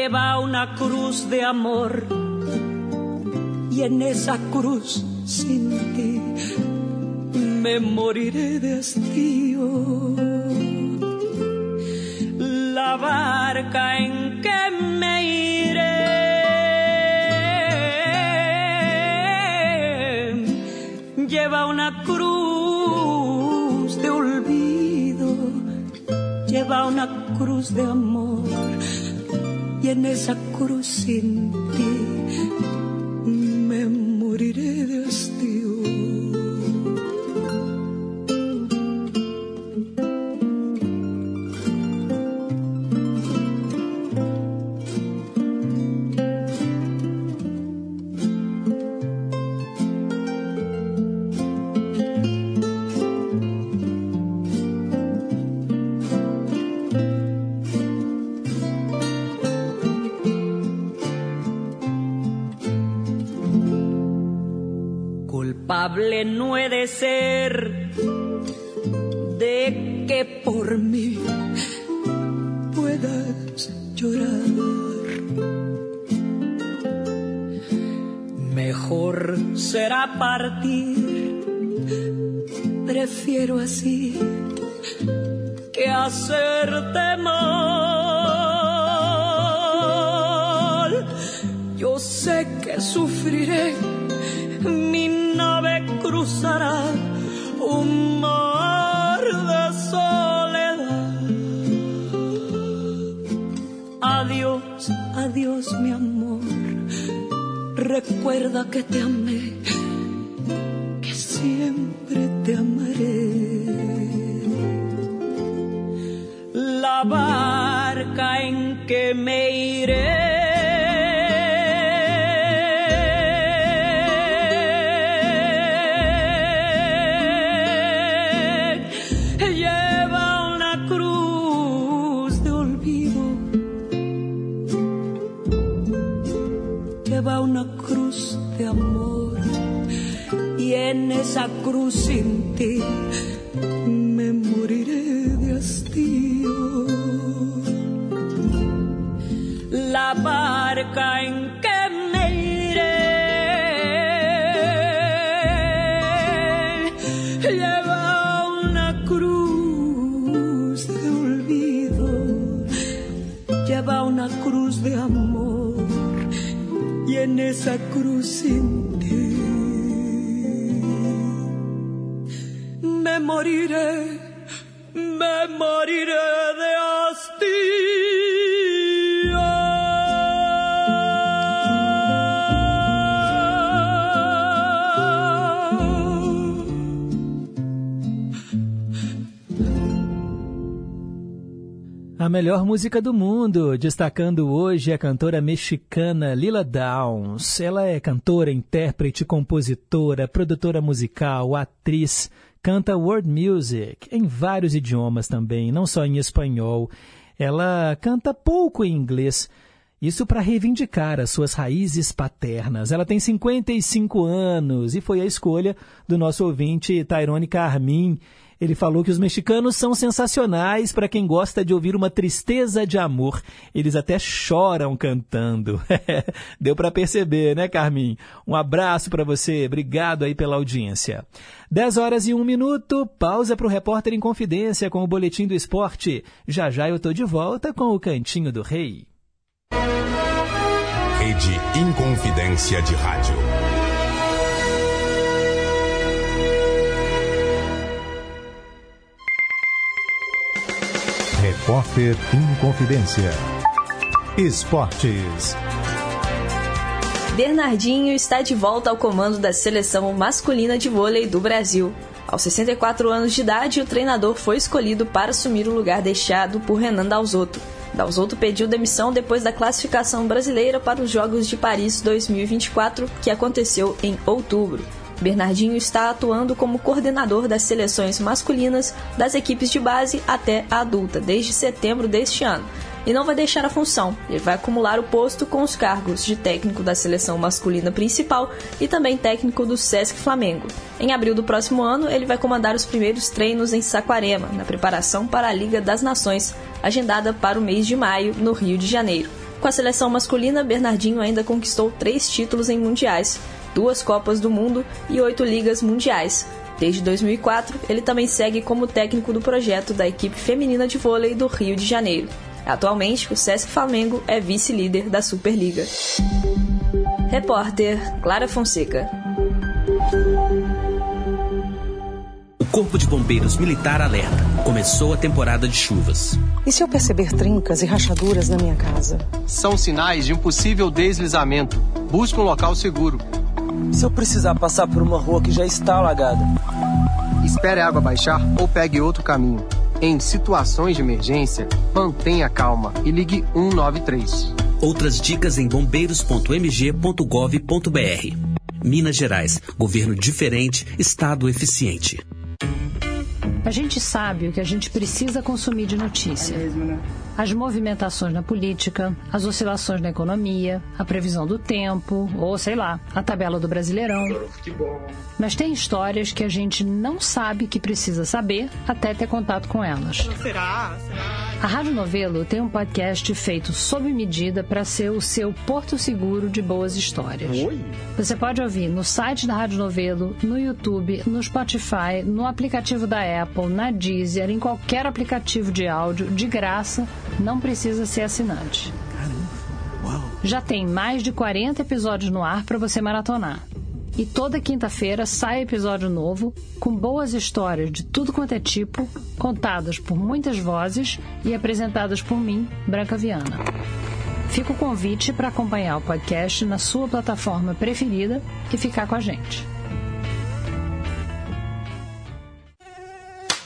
Lleva una cruz de amor y en esa cruz sin ti me moriré de hastío. La barca en que me iré lleva una cruz de olvido, lleva una cruz de amor en esa cruz sin partir, música do mundo, destacando hoje a cantora mexicana Lila Downs. Ela é cantora, intérprete, compositora, produtora musical, atriz, canta world music em vários idiomas também, não só em espanhol. Ela canta pouco em inglês, isso para reivindicar as suas raízes paternas. Ela tem 55 anos e foi a escolha do nosso ouvinte Tairone Carmin. Ele falou que os mexicanos são sensacionais para quem gosta de ouvir uma tristeza de amor. Eles até choram cantando. [laughs] Deu para perceber, né, Carmin? Um abraço para você. Obrigado aí pela audiência. 10 horas e 1 minuto. Pausa para o repórter em confidência com o boletim do esporte. Já já eu tô de volta com o Cantinho do Rei. Rede Inconfidência de Rádio. Repórter Inconfidência. Esportes. Bernardinho está de volta ao comando da seleção masculina de vôlei do Brasil. Aos 64 anos de idade, o treinador foi escolhido para assumir o lugar deixado por Renan Dalzotto. Dalzotto pediu demissão depois da classificação brasileira para os Jogos de Paris 2024, que aconteceu em outubro. Bernardinho está atuando como coordenador das seleções masculinas das equipes de base até a adulta desde setembro deste ano e não vai deixar a função. Ele vai acumular o posto com os cargos de técnico da seleção masculina principal e também técnico do Sesc Flamengo. Em abril do próximo ano, ele vai comandar os primeiros treinos em Saquarema, na preparação para a Liga das Nações, agendada para o mês de maio, no Rio de Janeiro. Com a seleção masculina, Bernardinho ainda conquistou três títulos em mundiais, duas Copas do Mundo e oito Ligas Mundiais. Desde 2004, ele também segue como técnico do projeto da equipe feminina de vôlei do Rio de Janeiro. Atualmente, o Sesc Flamengo é vice-líder da Superliga. Repórter Clara Fonseca. O Corpo de Bombeiros Militar alerta. Começou a temporada de chuvas. E se eu perceber trincas e rachaduras na minha casa? São sinais de um possível deslizamento. Busque um local seguro. Se eu precisar passar por uma rua que já está alagada? Espere a água baixar ou pegue outro caminho. Em situações de emergência, mantenha calma e ligue 193. Outras dicas em bombeiros.mg.gov.br. Minas Gerais, governo diferente, estado eficiente. A gente sabe o que a gente precisa consumir de notícia. As movimentações na política, as oscilações na economia, a previsão do tempo, ou sei lá, a tabela do Brasileirão. Mas tem histórias que a gente não sabe que precisa saber até ter contato com elas. Será? A Rádio Novelo tem um podcast feito sob medida para ser o seu porto seguro de boas histórias. Você pode ouvir no site da Rádio Novelo, no YouTube, no Spotify, no aplicativo da Apple, na Deezer, em qualquer aplicativo de áudio, de graça, não precisa ser assinante. Já tem mais de 40 episódios no ar para você maratonar. E toda quinta-feira sai episódio novo com boas histórias de tudo quanto é tipo, contadas por muitas vozes e apresentadas por mim, Branca Viana. Fica o convite para acompanhar o podcast na sua plataforma preferida e ficar com a gente.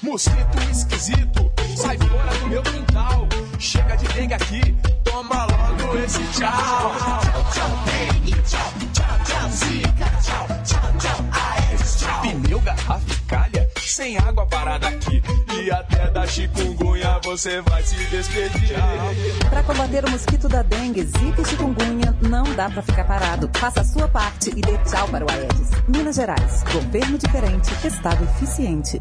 Mosquito esquisito, sai fora do meu quintal. Chega de dengue aqui, toma logo esse tchau. Tchau, tchau, dengue, tchau, tchau, tchau, zika, tchau, tchau, tchau, aedes, tchau. Pneu, garrafa e calha, sem água parada aqui. E até da chikungunya você vai se despedir. Para combater o mosquito da dengue, zika e chikungunya, não dá para ficar parado. Faça a sua parte e dê tchau para o Aedes. Minas Gerais, governo diferente, estado eficiente.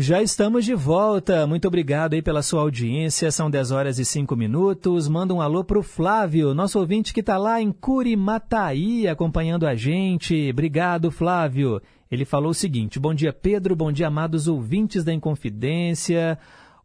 Já estamos de volta. Muito obrigado aí pela sua audiência. São 10 horas e 5 minutos. Manda um alô pro Flávio, nosso ouvinte que está lá em Curimataí acompanhando a gente. Obrigado, Flávio. Ele falou o seguinte: Bom dia, Pedro. Bom dia, amados ouvintes da Inconfidência.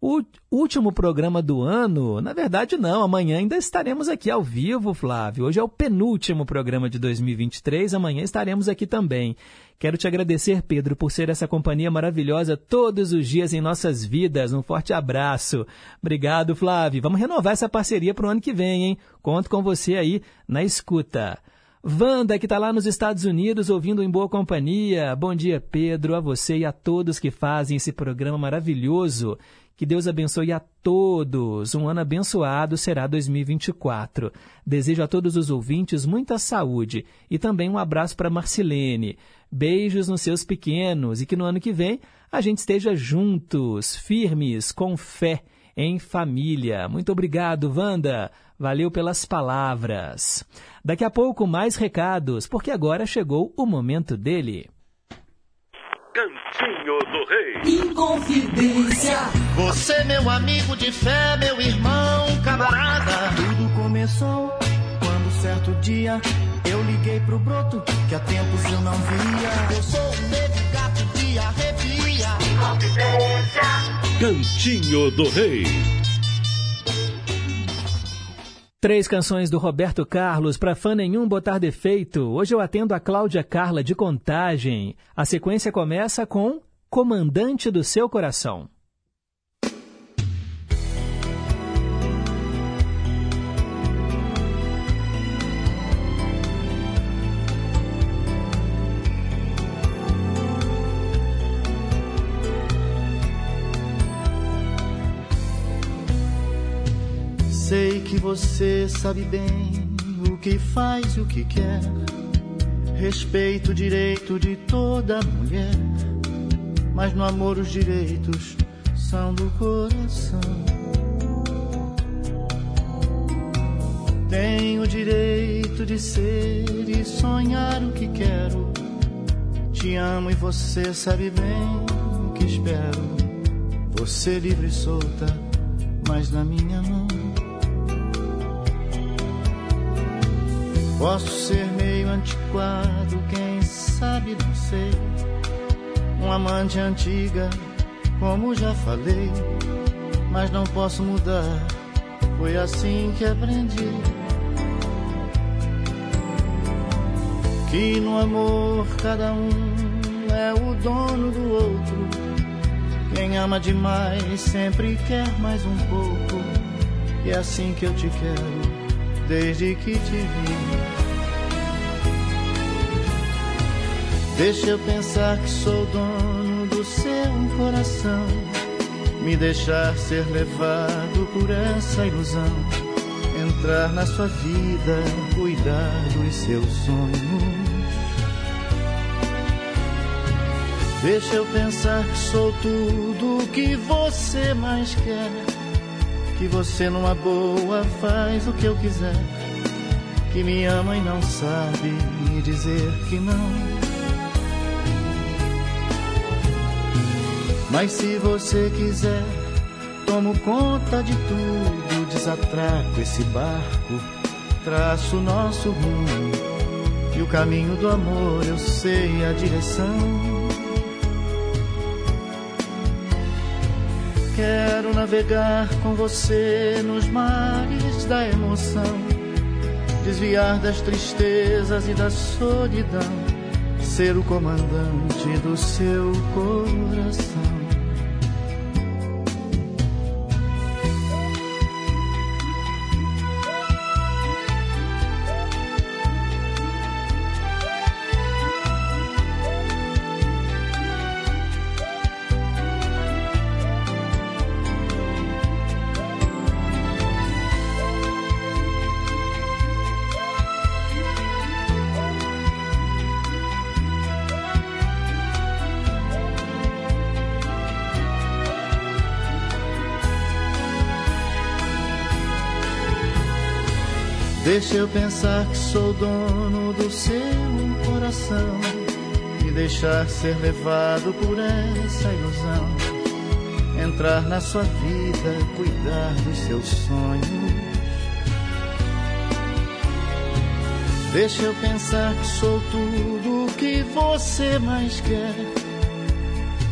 O último programa do ano, na verdade não, amanhã ainda estaremos aqui ao vivo, Flávio. Hoje é o penúltimo programa de 2023, amanhã estaremos aqui também. Quero te agradecer, Pedro, por ser essa companhia maravilhosa todos os dias em nossas vidas. Um forte abraço. Obrigado, Flávio. Vamos renovar essa parceria para o ano que vem, hein? Conto com você aí na escuta. Wanda, que está lá nos Estados Unidos ouvindo em boa companhia. Bom dia, Pedro, a você e a todos que fazem esse programa maravilhoso. Que Deus abençoe a todos. Um ano abençoado será 2024. Desejo a todos os ouvintes muita saúde e também um abraço para Marcilene. Beijos nos seus pequenos e que no ano que vem a gente esteja juntos, firmes, com fé, em família. Muito obrigado, Wanda. Valeu pelas palavras. Daqui a pouco mais recados, porque agora chegou o momento dele. Cantinho. Inconfidência. Você, meu amigo de fé, meu irmão, camarada. Tudo começou quando certo dia eu liguei pro broto que há tempos eu não via. Eu sou um negro gato de arrepia. Inconfidência. Cantinho do Rei. Três canções do Roberto Carlos para fã nenhum botar defeito. Hoje eu atendo a Cláudia Carla de Contagem. A sequência começa com Comandante do Seu Coração. Sei que você sabe bem o que faz e o que quer. Respeito o direito de toda mulher. Mas no amor os direitos são do coração. Tenho o direito de ser e sonhar o que quero. Te amo e você sabe bem o que espero. Você livre e solta, mas na minha mão. Posso ser meio antiquado, quem sabe não sei. Um amante antiga, como já falei, mas não posso mudar. Foi assim que aprendi. Que no amor cada um é o dono do outro. Quem ama demais sempre quer mais um pouco. E é assim que eu te quero desde que te vi. Deixa eu pensar que sou dono do seu coração, me deixar ser levado por essa ilusão, entrar na sua vida, cuidar dos seus sonhos. Deixa eu pensar que sou tudo o que você mais quer que você numa boa faz o que eu quiser, que me ama e não sabe me dizer que não. Mas se você quiser, tomo conta de tudo, desatraco esse barco, traço nosso rumo e o caminho do amor eu sei a direção. Quero navegar com você nos mares da emoção, desviar das tristezas e da solidão, ser o comandante do seu coração. Deixa eu pensar que sou dono do seu coração e deixar ser levado por essa ilusão. Entrar na sua vida, cuidar dos seus sonhos. Deixa eu pensar que sou tudo o que você mais quer.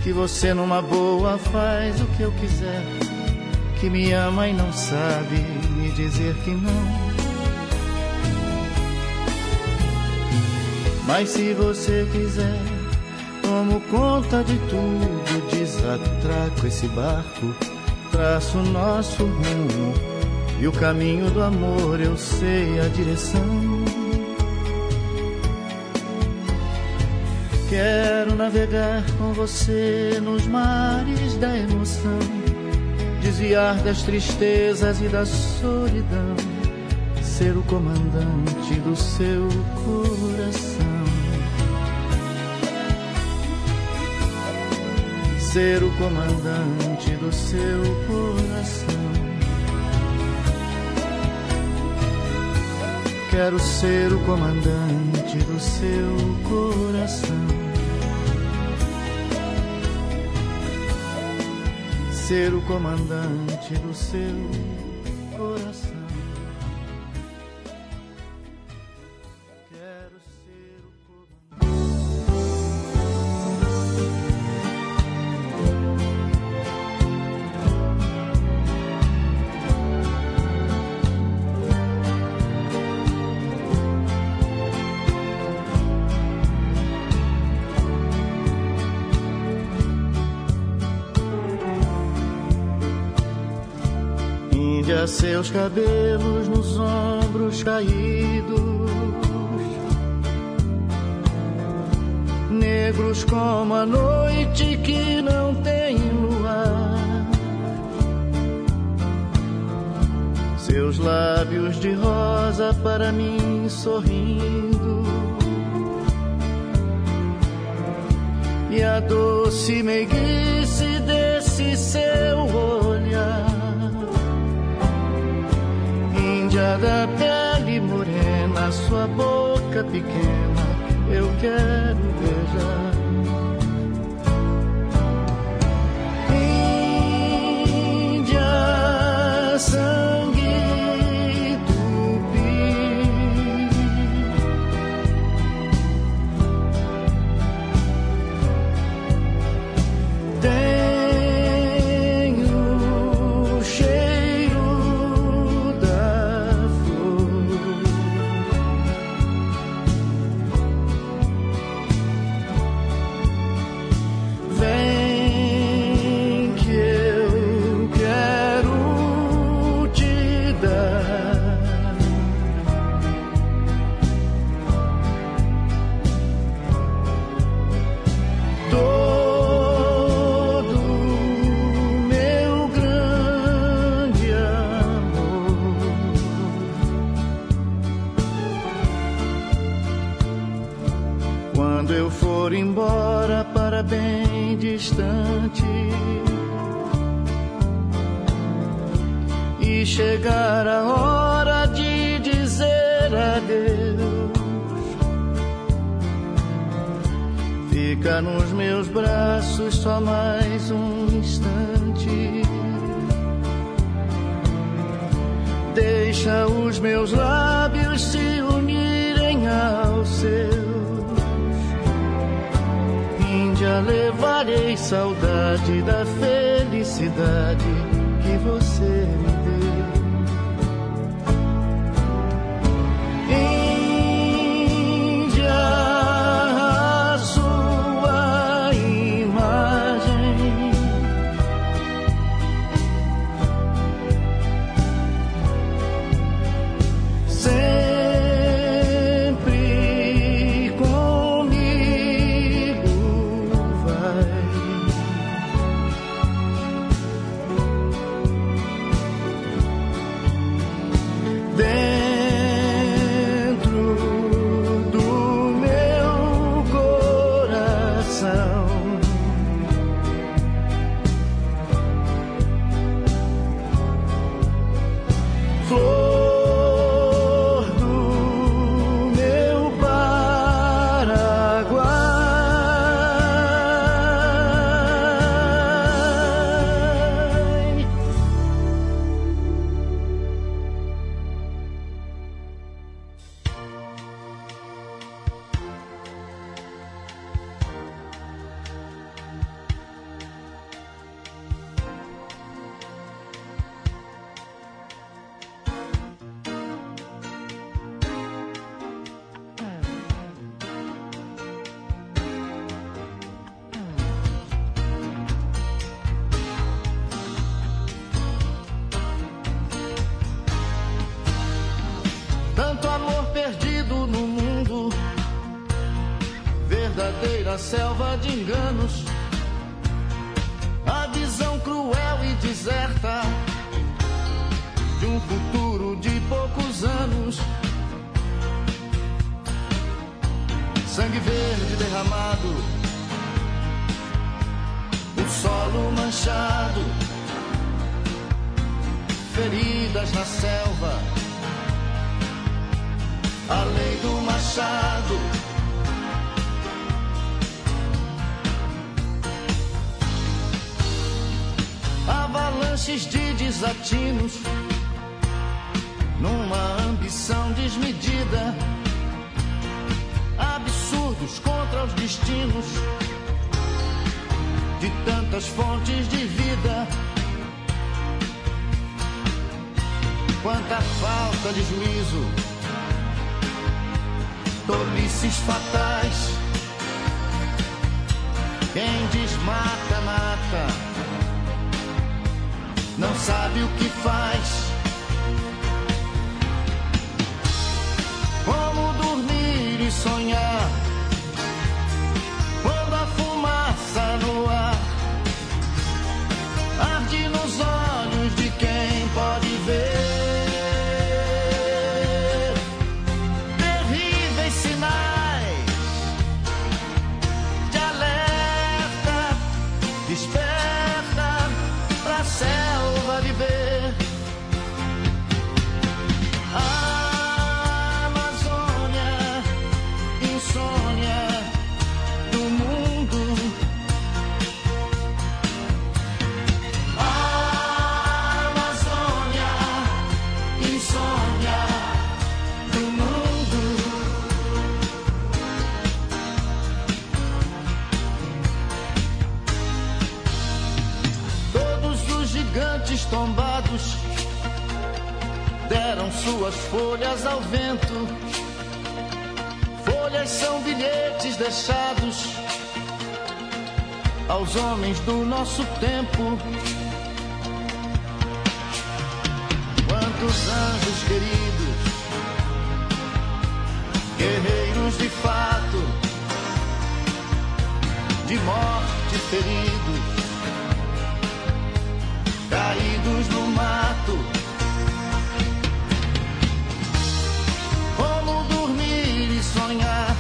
Que você numa boa faz o que eu quiser. Que me ama e não sabe me dizer que não. Mas se você quiser, tomo conta de tudo, desatraco esse barco, traço nosso rumo e o caminho do amor eu sei a direção. Quero navegar com você nos mares da emoção, desviar das tristezas e da solidão, ser o comandante do seu coração. ser o comandante do seu coração. Quero ser o comandante do seu coração. Ser o comandante do seu coração cabelos nos ombros caídos, negros como a noite que não tem luar. Seus lábios de rosa para mim sorrindo. E a doce meiguice desse seu olhar. Da pele morena, sua boca pequena, eu quero beijar. Índia, chegar a hora de dizer adeus. Fica nos meus braços só mais um instante. Deixa os meus lábios se unirem aos seus. Índia, levarei saudade da felicidade que você me verdadeira selva de enganos. A visão cruel e deserta de um futuro de poucos anos. Sangue verde derramado, o solo manchado, feridas na selva a lei do machado. Avalanches de desatinos, numa ambição desmedida, absurdos contra os destinos de tantas fontes de vida. Quanta falta de juízo, tolices fatais. Quem desmata, mata, não sabe o que faz. Suas folhas ao vento. Folhas são bilhetes deixados aos homens do nosso tempo. Quantos anjos queridos, guerreiros de fato, de morte feridos, caídos no mato. E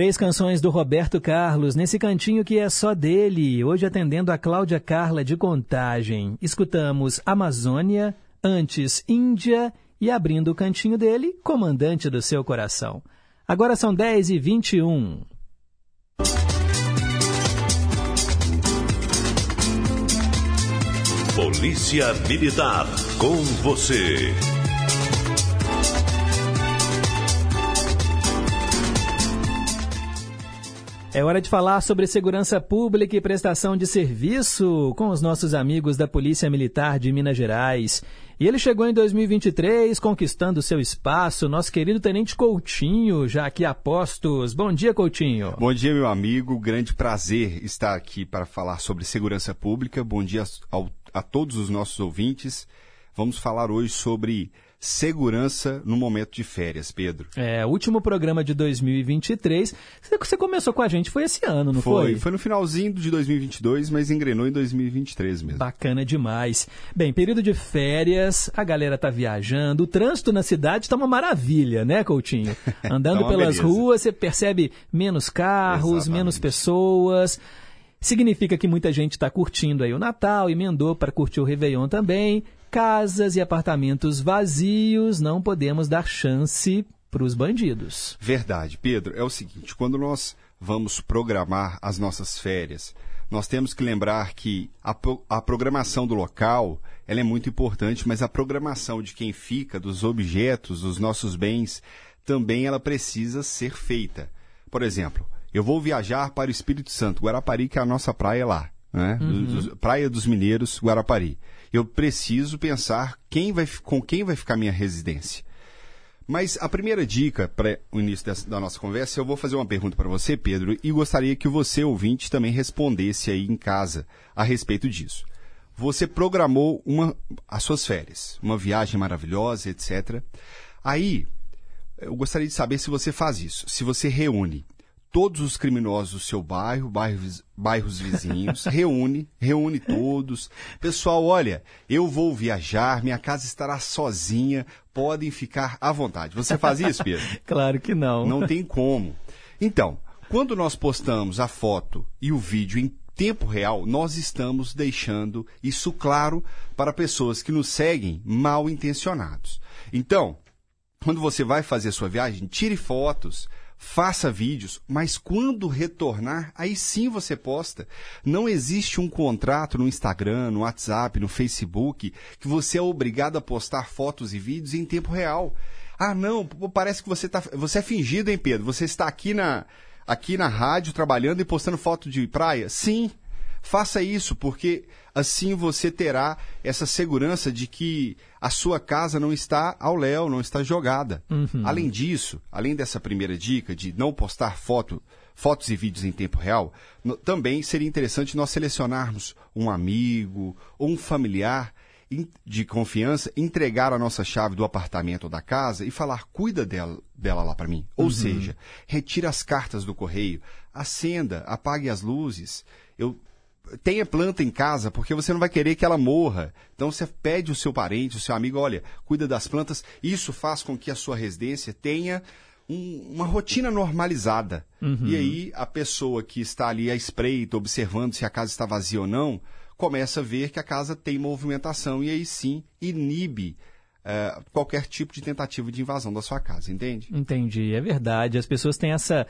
Três canções do Roberto Carlos, nesse cantinho que é só dele, hoje atendendo a Cláudia Carla de Contagem. Escutamos Amazônia, antes Índia e abrindo o cantinho dele, Comandante do Seu Coração. Agora são 10 e 21. Polícia Militar, com você. É hora de falar sobre segurança pública e prestação de serviço com os nossos amigos da Polícia Militar de Minas Gerais. E ele chegou em 2023 conquistando seu espaço, nosso querido Tenente Coutinho, já aqui a postos. Bom dia, Coutinho. Bom dia, meu amigo. Grande prazer estar aqui para falar sobre segurança pública. Bom dia a todos os nossos ouvintes. Vamos falar hoje sobre segurança no momento de férias, Pedro. É, o último programa de 2023. Você começou com a gente, foi esse ano, não foi? Foi, foi no finalzinho de 2022, mas engrenou em 2023 mesmo. Bacana demais. Bem, período de férias, a galera tá viajando, o trânsito na cidade tá uma maravilha, né, Coutinho? [laughs] Andando Tá pelas beleza. ruas, você percebe menos carros, Exatamente. menos pessoas. Significa que muita gente está curtindo aí o Natal, emendou para curtir o Réveillon também. Casas e apartamentos vazios, não podemos dar chance para os bandidos. Verdade, Pedro. É o seguinte, quando nós vamos programar as nossas férias, nós temos que lembrar que a, a programação do local ela é muito importante, mas a programação de quem fica, dos objetos, dos nossos bens, também ela precisa ser feita. Por exemplo, eu vou viajar para o Espírito Santo, Guarapari, que é a nossa praia lá. Né? Uhum. Praia dos Mineiros, Guarapari. Eu preciso pensar quem vai, com quem vai ficar minha residência. Mas a primeira dica para o início dessa- da nossa conversa, eu vou fazer uma pergunta para você, Pedro, e gostaria que você, ouvinte, também respondesse aí em casa a respeito disso. Você programou uma, as suas férias, uma viagem maravilhosa, etc. Aí, eu gostaria de saber se você faz isso, se você reúne todos os criminosos do seu bairro, bairros, bairros vizinhos, [laughs] reúne, reúne todos. Pessoal, olha, eu vou viajar, minha casa estará sozinha, podem ficar à vontade. Você faz isso, Pedro? [laughs] Claro que não. Não tem como. Então, quando nós postamos a foto e o vídeo em tempo real, nós estamos deixando isso claro para pessoas que nos seguem mal intencionados. Então, quando você vai fazer a sua viagem, tire fotos, faça vídeos, mas quando retornar, aí sim você posta. Não existe um contrato no Instagram, no WhatsApp, no Facebook, que você é obrigado a postar fotos e vídeos em tempo real. Ah, não, parece que você tá, você é fingido, hein, Pedro? Você está aqui na aqui na rádio trabalhando e postando foto de praia? Sim. Faça isso, porque assim você terá essa segurança de que a sua casa não está ao léu, não está jogada. Uhum. Além disso, além dessa primeira dica de não postar foto, fotos e vídeos em tempo real, no- também seria interessante nós selecionarmos um amigo ou um familiar de confiança, entregar a nossa chave do apartamento ou da casa e falar, cuida dela, dela lá para mim. Ou Uhum. seja, retire as cartas do correio, acenda, apague as luzes. Eu tenha planta em casa, porque você não vai querer que ela morra. Então você pede o seu parente, o seu amigo, olha, cuida das plantas. Isso faz com que a sua residência tenha um- uma rotina normalizada. Uhum. E aí a pessoa que está ali à espreita, observando se a casa está vazia ou não, começa a ver que a casa tem movimentação e aí sim inibe eh, qualquer tipo de tentativa de invasão da sua casa, entende? Entendi, é verdade. As pessoas têm essa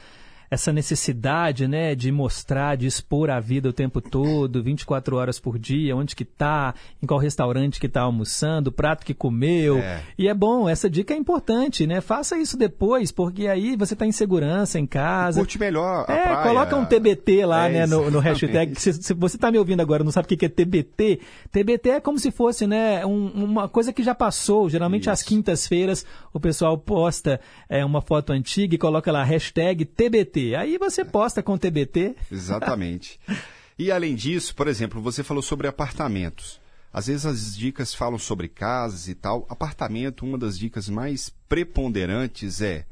essa necessidade, né, de mostrar, de expor a vida o tempo todo, 24 horas por dia, onde que tá, em qual restaurante que tá almoçando, o prato que comeu. É. E é bom, essa dica é importante, né? Faça isso depois, porque aí você tá em segurança em casa. Curte melhor é, praia. coloca um TBT lá, É, né, no, no hashtag. [laughs] Se, se você tá me ouvindo agora não sabe o que é TBT, TBT é como se fosse, né, um- uma coisa que já passou. Geralmente às quintas-feiras o pessoal posta é, uma foto antiga e coloca lá hashtag TBT. Aí você posta com TBT. Exatamente. E além disso, por exemplo, você falou sobre apartamentos. Às vezes as dicas falam sobre casas e tal. Apartamento, uma das dicas mais preponderantes é.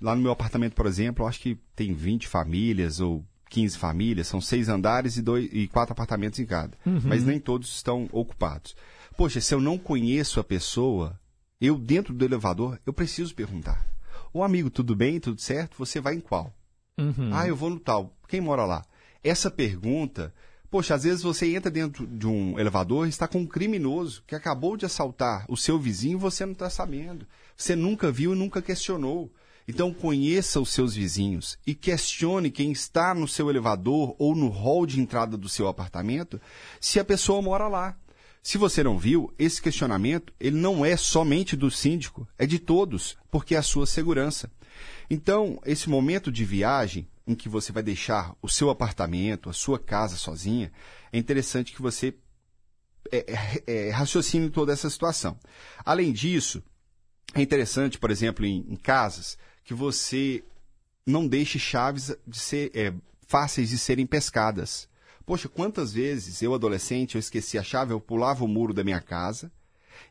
Lá no meu apartamento, por exemplo, acho que tem 20 famílias ou 15 famílias, são seis andares e, dois, e quatro apartamentos em cada. Uhum. Mas nem todos estão ocupados. Poxa, se eu não conheço a pessoa, eu dentro do elevador, eu preciso perguntar. Ô amigo, tudo bem? Tudo certo? Você vai em qual? Uhum. Ah, eu vou no tal. Quem mora lá? Essa pergunta, poxa, às vezes você entra dentro de um elevador e está com um criminoso que acabou de assaltar o seu vizinho e você não está sabendo. Você nunca viu e nunca questionou. Então conheça os seus vizinhos e questione quem está no seu elevador ou no hall de entrada do seu apartamento se a pessoa mora lá. Se você não viu, esse questionamento ele não é somente do síndico, é de todos, porque é a sua segurança. Então, esse momento de viagem em que você vai deixar o seu apartamento, a sua casa sozinha, é interessante que você é, é, é, raciocine toda essa situação. Além disso, é interessante, por exemplo, em, em casas, que você não deixe chaves de ser é, fáceis de serem pescadas. Poxa, quantas vezes eu, adolescente, eu esqueci a chave, eu pulava o muro da minha casa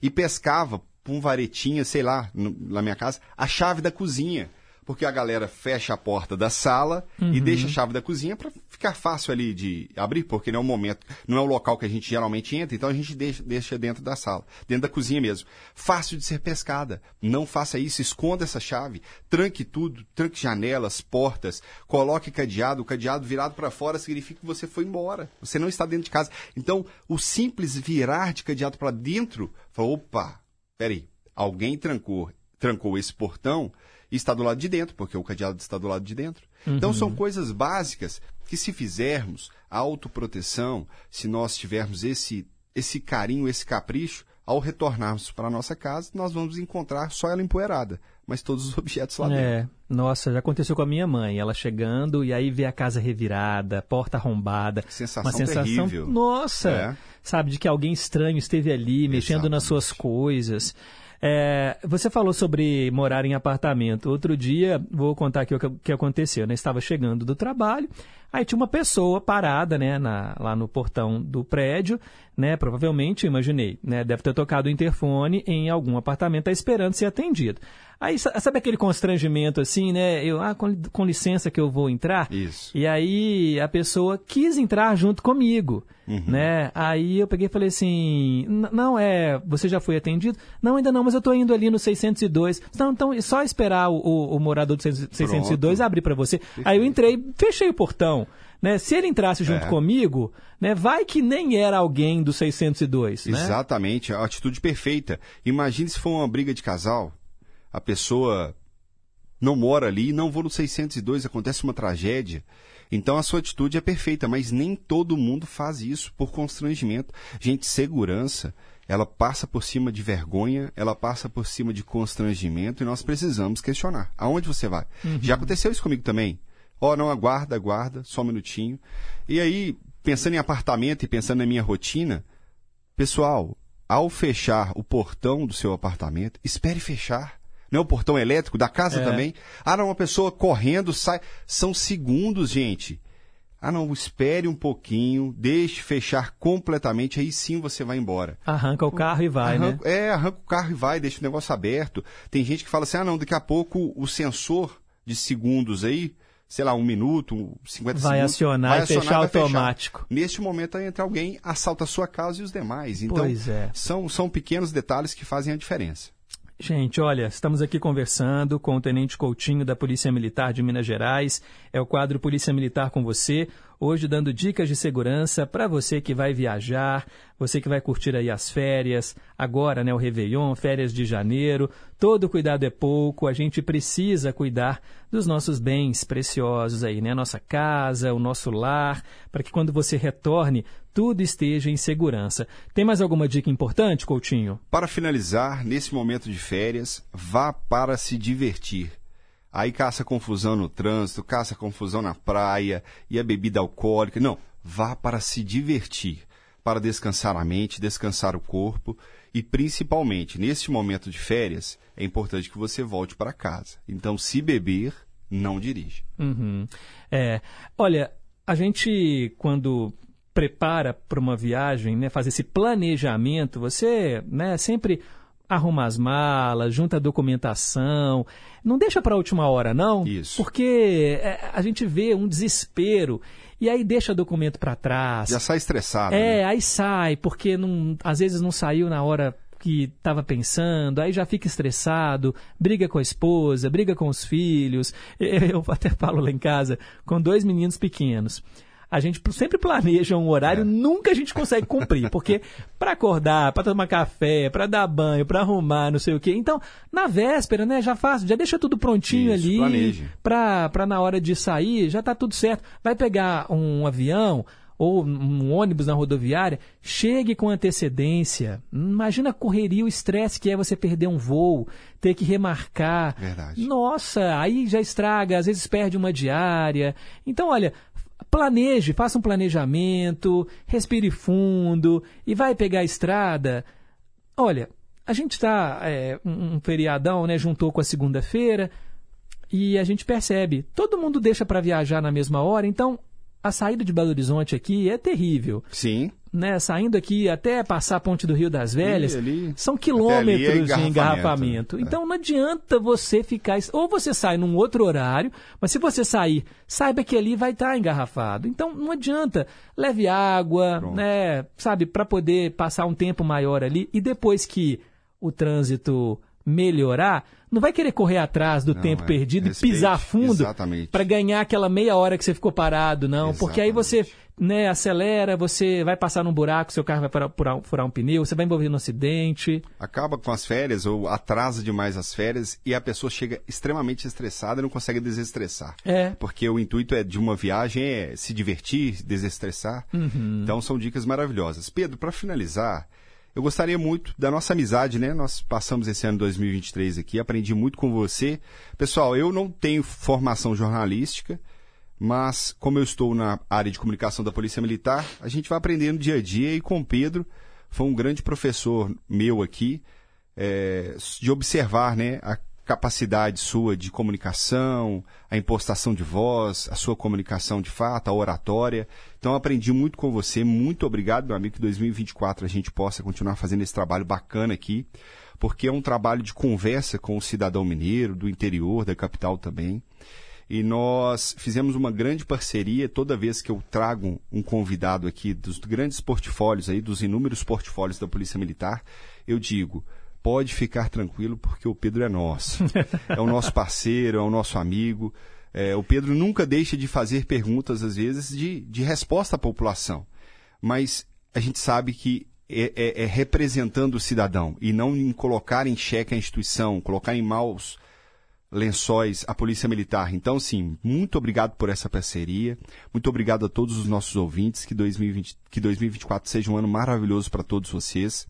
e pescava com um varetinha, sei lá, no, na minha casa, a chave da cozinha porque a galera fecha a porta da sala uhum. e deixa a chave da cozinha para ficar fácil ali de abrir, porque não é o momento, não é o local que a gente geralmente entra, então a gente deixa, deixa dentro da sala, dentro da cozinha mesmo. Fácil de ser pescada. Não faça isso, esconda essa chave, tranque tudo, tranque janelas, portas, coloque cadeado, o cadeado virado para fora significa que você foi embora, você não está dentro de casa. Então, o simples virar de cadeado para dentro, fala, opa, peraí, alguém trancou, trancou esse portão, e está do lado de dentro, porque o cadeado está do lado de dentro. Uhum. Então são coisas básicas que se fizermos a autoproteção, se nós tivermos esse esse carinho, esse capricho, ao retornarmos para a nossa casa, nós vamos encontrar só ela empoeirada, mas todos os objetos lá é, dentro. Nossa, já aconteceu com a minha mãe, ela chegando e aí vê a casa revirada, porta arrombada. Sensação uma sensação, terrível. nossa, É. sabe, de que alguém estranho esteve ali, mexendo nas suas coisas. É, você falou sobre morar em apartamento. Outro dia, vou contar aqui o que, que aconteceu. Né? Estava chegando do trabalho, aí tinha uma pessoa parada né, na- lá no portão do prédio, né? Provavelmente, imaginei, né? Deve ter tocado o interfone em algum apartamento, está esperando ser atendido. Aí, sa- sabe aquele constrangimento assim, né? Eu, ah, com, com licença que eu vou entrar. Isso. E aí a pessoa quis entrar junto comigo, Uhum. né? Aí eu peguei e falei assim, "N- não é, você já foi atendido? Não, ainda não, mas eu tô indo ali no 602. Então, então é só esperar o, o- o morador do 602 abrir para você. Aí eu entrei, fechei o portão. Né? Se ele entrasse junto É. comigo, né? vai que nem era alguém do 602. Né? Exatamente, a atitude perfeita. Imagine se for uma briga de casal, a pessoa não mora ali, não vou no 602, acontece uma tragédia. Então a sua atitude é perfeita, mas nem todo mundo faz isso por constrangimento. Gente, segurança, ela passa por cima de vergonha, ela passa por cima de constrangimento e nós precisamos questionar. Aonde você vai? Uhum. Já aconteceu isso comigo também. Ó, não, aguarda, aguarda, só um minutinho. E aí, pensando em apartamento e pensando na minha rotina, pessoal, ao fechar o portão do seu apartamento, espere fechar. Não é o portão elétrico da casa É. também? Ah, não, uma pessoa correndo sai. São segundos, gente. Ah, não, espere um pouquinho, deixe fechar completamente, aí sim você vai embora. Arranca o carro e vai, né? Arranca- É, arranca o carro e vai, deixa o negócio aberto. Tem gente que fala assim: ah, não, daqui a pouco o sensor de segundos aí, sei lá, um minuto, 50 Vai segundos. acionar e fechar vai fechar. automático. Neste momento entra alguém, assalta a sua casa e os demais. Então, Pois é. são, são pequenos detalhes que fazem a diferença. Gente, olha, estamos aqui conversando com o Tenente Coutinho da Polícia Militar de Minas Gerais. É o quadro Polícia Militar com você. Hoje dando dicas de segurança para você que vai viajar, você que vai curtir aí as férias, agora, né, o Réveillon, férias de janeiro. Todo cuidado é pouco, a gente precisa cuidar dos nossos bens preciosos aí, né? Nossa casa, o nosso lar, para que quando você retorne, tudo esteja em segurança. Tem mais alguma dica importante, Coutinho? Para finalizar, nesse momento de férias, vá para se divertir. Aí caça confusão no trânsito, caça confusão na praia e a bebida alcoólica. Não, vá para se divertir, para descansar a mente, descansar o corpo e principalmente neste momento de férias é importante que você volte para casa. Então, se beber, não dirija. Uhum. É, olha, a gente quando prepara para uma viagem, né, faz esse planejamento, você, né, sempre arruma as malas, junta a documentação, não deixa para a última hora, não, Isso. porque é, a gente vê um desespero e aí deixa documento para trás. Já sai estressado. É, né? aí sai, porque não, às vezes não saiu na hora que estava pensando, aí já fica estressado, briga com a esposa, briga com os filhos. [laughs] Eu até falo lá em casa, com dois meninos pequenos. A gente sempre planeja um horário, nunca a gente consegue cumprir, porque [laughs] para acordar, para tomar café, para dar banho, para arrumar, não sei o quê. Então, na véspera, né, já faz, já deixa tudo prontinho Isso, ali planeje. para para na hora de sair, já tá tudo certo. Vai pegar um avião ou um ônibus na rodoviária, chegue com antecedência. Imagina a correria, o estresse que é você perder um voo, ter que remarcar. Verdade. Nossa, aí já estraga, às vezes perde uma diária. Então, olha, planeje, faça um planejamento, respire fundo e vai pegar a estrada. Olha, a gente está um, um feriadão, né? Juntou com a segunda-feira e a gente percebe, todo mundo deixa para viajar na mesma hora, então a saída de Belo Horizonte aqui é terrível. Sim. Né, saindo aqui até passar a ponte do Rio das Velhas, Ali- ali- são até quilômetros é de engarrafamento, engarrafamento. né? Então não adianta você ficar. Ou você sai num outro horário, mas se você sair, saiba que ali vai estar engarrafado. Então não adianta. Leve água, né, sabe, para poder passar um tempo maior ali. E depois que o trânsito melhorar, não vai querer correr atrás do Não, tempo é. perdido Respeite, e pisar fundo exatamente. para ganhar aquela meia hora que você ficou parado, não. Porque aí você né, acelera, você vai passar num buraco, seu carro vai furar, furar- furar um pneu, você vai envolver no acidente. Acaba com as férias ou atrasa demais as férias e a pessoa chega extremamente estressada e não consegue desestressar. É. Porque o intuito é de uma viagem é se divertir, desestressar. Uhum. Então são dicas maravilhosas. Pedro, para finalizar, eu gostaria muito da nossa amizade, né? Nós passamos esse ano 2023 aqui, aprendi muito com você. Pessoal, eu não tenho formação jornalística, mas como eu estou na área de comunicação da Polícia Militar, a gente vai aprendendo dia a dia e com o Pedro foi um grande professor meu aqui é, de observar, né, a capacidade sua de comunicação, a impostação de voz, a sua comunicação de fato, a oratória. Então aprendi muito com você. Muito obrigado, meu amigo, que 2024 a gente possa continuar fazendo esse trabalho bacana aqui, porque é um trabalho de conversa com o cidadão mineiro, do interior, da capital também. E nós fizemos uma grande parceria. Toda vez que eu trago um convidado aqui dos grandes portfólios aí, dos inúmeros portfólios da Polícia Militar, eu digo, pode ficar tranquilo porque o Pedro é nosso. É o nosso parceiro, é o nosso amigo. É, o Pedro nunca deixa de fazer perguntas, às vezes, de, de resposta à população. Mas a gente sabe que é, é- é representando o cidadão e não em colocar em xeque a instituição, colocar em maus lençóis a Polícia Militar. Então, sim, muito obrigado por essa parceria. Muito obrigado a todos os nossos ouvintes. Que, 2020, que 2024 seja um ano maravilhoso para todos vocês.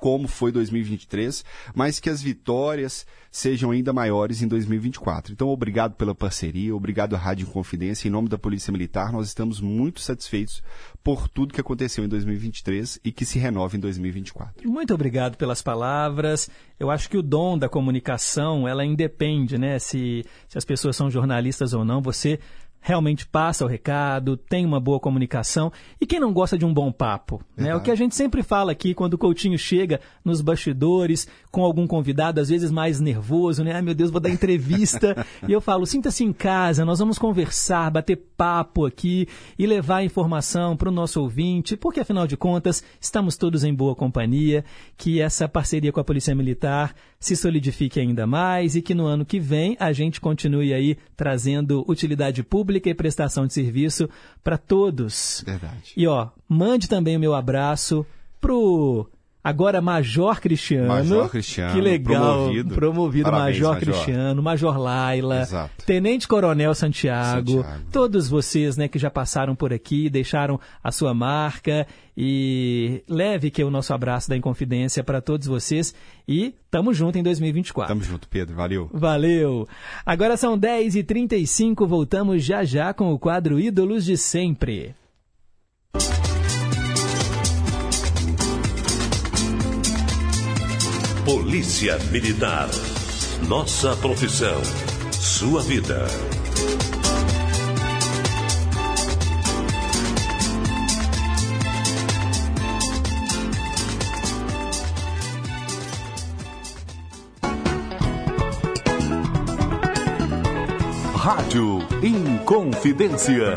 Como foi 2023, mas que as vitórias sejam ainda maiores em 2024. Então, obrigado pela parceria, obrigado à Rádio Confidência. Em nome da Polícia Militar, nós estamos muito satisfeitos por tudo que aconteceu em 2023 e que se renove em 2024. Muito obrigado pelas palavras. Eu acho que o dom da comunicação, ela independe, né? Se, se as pessoas são jornalistas ou não, você realmente passa o recado, tem uma boa comunicação. E quem não gosta de um bom papo? Né? O que a gente sempre fala aqui quando o Coutinho chega nos bastidores com algum convidado, às vezes mais nervoso, né? Ai meu Deus, vou dar entrevista. [laughs] e eu falo, sinta-se em casa, nós vamos conversar, bater papo aqui e levar informação para o nosso ouvinte, porque afinal de contas, estamos todos em boa companhia, que essa parceria com a Polícia Militar se solidifique ainda mais e que no ano que vem a gente continue aí trazendo utilidade pública e prestação de serviço para todos. Verdade. E ó, mande também o meu abraço pro agora Major Cristiano. Major Cristiano, Que legal. promovido. Promovido Parabéns, Major, Major. Cristiano, Major Laila, Exato. Tenente Coronel Santiago, Santiago. todos vocês, né, que já passaram por aqui, deixaram a sua marca e leve que é o nosso abraço da Inconfidência para todos vocês e tamo junto em 2024. Tamo junto, Pedro. Valeu. Valeu! Agora são 10h35, voltamos já já com o quadro Ídolos de Sempre. Polícia Militar. Nossa profissão. Sua vida. Rádio Inconfidência.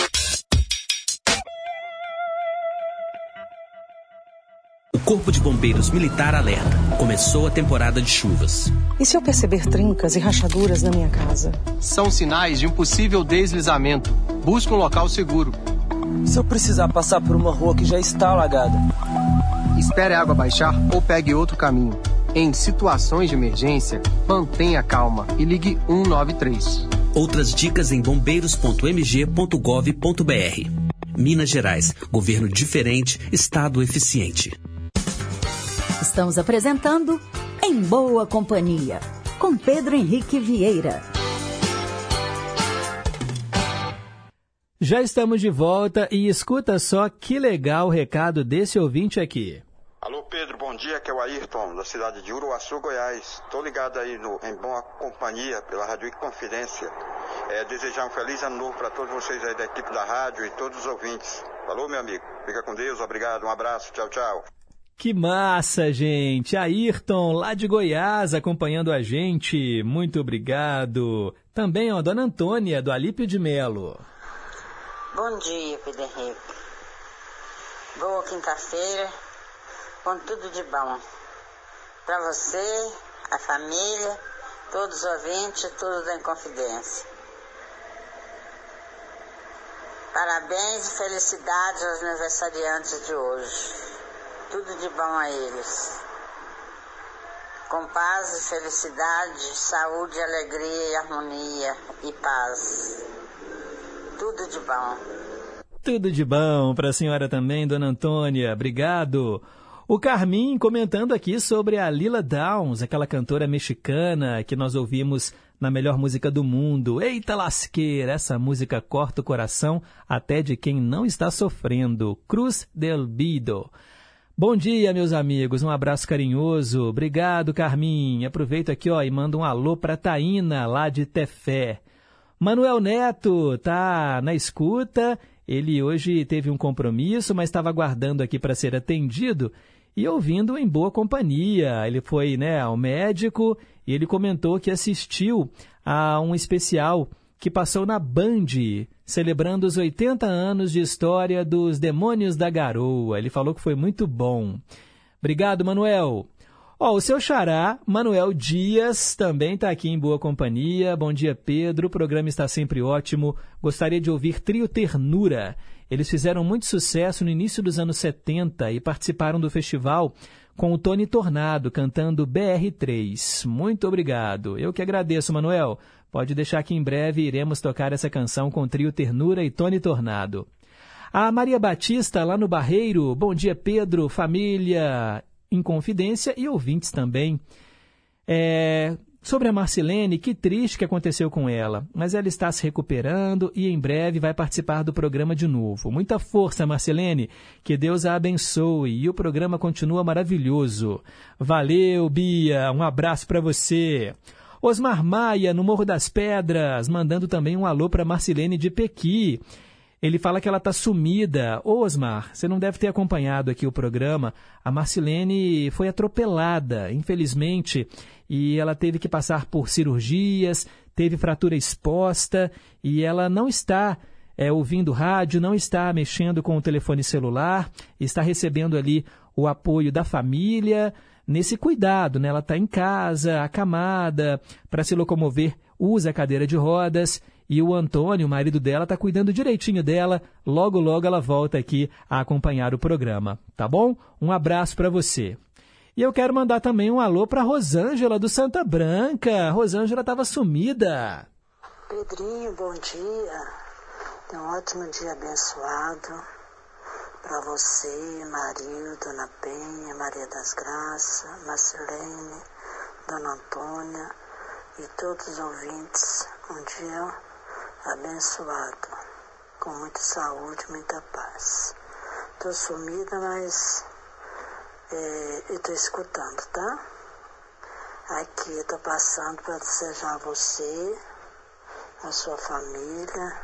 Corpo de Bombeiros Militar alerta. Começou a temporada de chuvas. E se eu perceber trincas e rachaduras na minha casa? São sinais de um possível deslizamento. Busque um local seguro. Se eu precisar passar por uma rua que já está alagada? Espere a água baixar ou pegue outro caminho. Em situações de emergência, mantenha calma e ligue 193. Outras dicas em bombeiros.mg.gov.br. Minas Gerais. Governo diferente, Estado eficiente. Estamos apresentando Em Boa Companhia, com Pedro Henrique Vieira. Já estamos de volta e escuta só que legal o recado desse ouvinte aqui. Alô Pedro, bom dia, que é o Ayrton, da cidade de Uruaçu, Goiás. Estou ligado aí no, em boa companhia pela Rádio Confidência. É, desejar um feliz ano novo para todos vocês aí da equipe da rádio e todos os ouvintes. Falou, meu amigo. Fica com Deus, obrigado, um abraço, tchau, tchau. Que massa, gente! Ayrton, lá de Goiás, acompanhando a gente. Muito obrigado. Também, ó, Dona Antônia, do Alípio de Melo. Bom dia, Pedro Henrique. Boa quinta-feira, com tudo de bom. Para você, a família, todos os ouvintes, tudo da Inconfidência. Parabéns e felicidades aos aniversariantes de hoje. Tudo de bom a eles. Com paz e felicidade, saúde, alegria e harmonia e paz. Tudo de bom. Tudo de bom para a senhora também, dona Antônia. Obrigado. O Carmin comentando aqui sobre a Lila Downs, aquela cantora mexicana que nós ouvimos na melhor música do mundo. Eita lasqueira, essa música corta o coração até de quem não está sofrendo. Cruz del Bido. Bom dia, meus amigos. Um abraço carinhoso. Obrigado, Carmin. Aproveito aqui ó, e mando um alô para Taína, lá de Tefé. Manuel Neto tá na escuta. Ele hoje teve um compromisso, mas estava aguardando aqui para ser atendido e ouvindo em boa companhia. Ele foi né, ao médico e ele comentou que assistiu a um especial que passou na Band, celebrando os 80 anos de história dos Demônios da Garoa. Ele falou que foi muito bom. Obrigado, Manuel. Ó, o seu xará, Manuel Dias, também está aqui em boa companhia. Bom dia, Pedro. O programa está sempre ótimo. Gostaria de ouvir Trio Ternura. Eles fizeram muito sucesso no início dos anos 70 e participaram do festival com o Tony Tornado cantando BR3. Muito obrigado. Eu que agradeço, Manuel. Pode deixar que em breve iremos tocar essa canção com o trio Ternura e Tony Tornado. A Maria Batista, lá no Barreiro. Bom dia, Pedro, família, em confidência e ouvintes também. É, sobre a Marcelene, que triste que aconteceu com ela, mas ela está se recuperando e em breve vai participar do programa de novo. Muita força, Marcelene, que Deus a abençoe e o programa continua maravilhoso. Valeu, Bia, um abraço para você. Osmar Maia, no Morro das Pedras, mandando também um alô para Marcelene de Pequi. Ele fala que ela está sumida. Ô Osmar, você não deve ter acompanhado aqui o programa. A Marcelene foi atropelada, infelizmente, e ela teve que passar por cirurgias, teve fratura exposta e ela não está é, ouvindo rádio, não está mexendo com o telefone celular, está recebendo ali o apoio da família nesse cuidado, né? Ela está em casa, acamada, para se locomover, usa a cadeira de rodas e o Antônio, o marido dela, está cuidando direitinho dela. Logo, logo ela volta aqui a acompanhar o programa, tá bom? Um abraço para você. E eu quero mandar também um alô para Rosângela do Santa Branca. Rosângela estava sumida. Pedrinho, bom dia. Tenha um ótimo dia abençoado. Para você, Mario, Dona Penha, Maria das Graças, Marcelene, Dona Antônia e todos os ouvintes. Um dia abençoado, com muita saúde, muita paz. Tô sumida, mas é, eu tô escutando, tá? Aqui tô passando para desejar a você, a sua família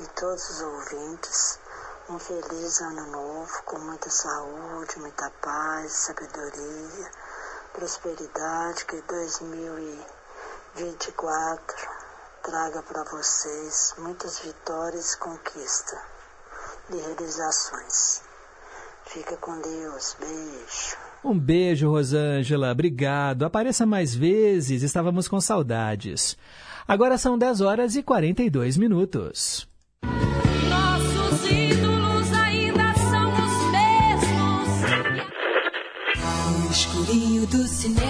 e todos os ouvintes um feliz ano novo, com muita saúde, muita paz, sabedoria, prosperidade, que 2024 traga para vocês muitas vitórias e conquistas e realizações. Fica com Deus. Beijo. Um beijo, Rosângela. Obrigado. Apareça mais vezes. Estávamos com saudades. Agora são 10 horas e 42 minutos. Sin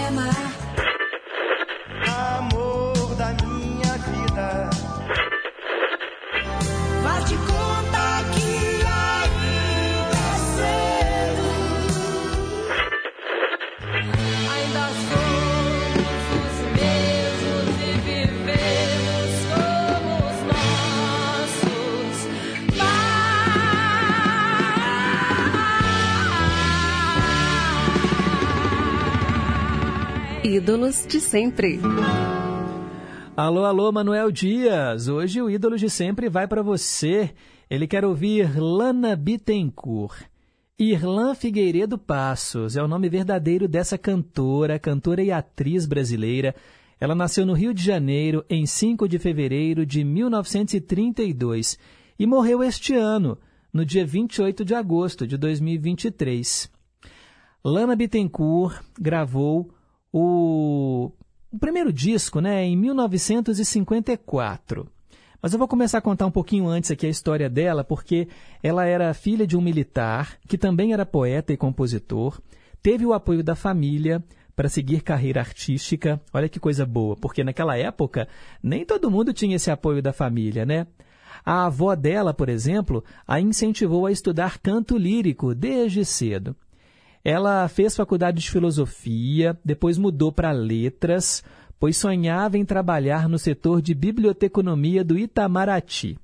Ídolos de sempre. Alô, alô, Manuel Dias. Hoje o ídolo de sempre vai para você. Ele quer ouvir Lana Bittencourt. Irlã Figueiredo Passos é o nome verdadeiro dessa cantora, cantora e atriz brasileira. Ela nasceu no Rio de Janeiro em 5 de fevereiro de 1932 e morreu este ano, no dia 28 de agosto de 2023. Lana Bittencourt gravou o, o primeiro disco né, em 1954. Mas eu vou começar a contar um pouquinho antes aqui a história dela, porque ela era filha de um militar que também era poeta e compositor, teve o apoio da família para seguir carreira artística. Olha que coisa boa, porque naquela época nem todo mundo tinha esse apoio da família, né? A avó dela, por exemplo, a incentivou a estudar canto lírico desde cedo. Ela fez faculdade de filosofia, depois mudou para letras, pois sonhava em trabalhar no setor de biblioteconomia do Itamaraty.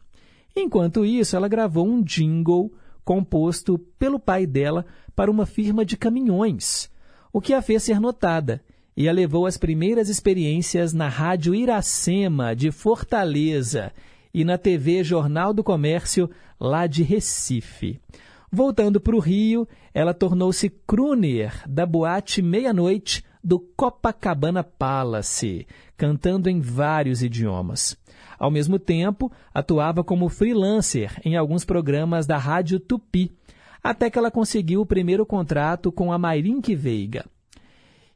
Enquanto isso, ela gravou um jingle composto pelo pai dela para uma firma de caminhões, o que a fez ser notada e a levou às primeiras experiências na Rádio Iracema de Fortaleza e na TV Jornal do Comércio lá de Recife. Voltando para o Rio, ela tornou-se crooner da boate Meia-Noite do Copacabana Palace, cantando em vários idiomas. Ao mesmo tempo, atuava como freelancer em alguns programas da Rádio Tupi, até que ela conseguiu o primeiro contrato com a Mairink Veiga.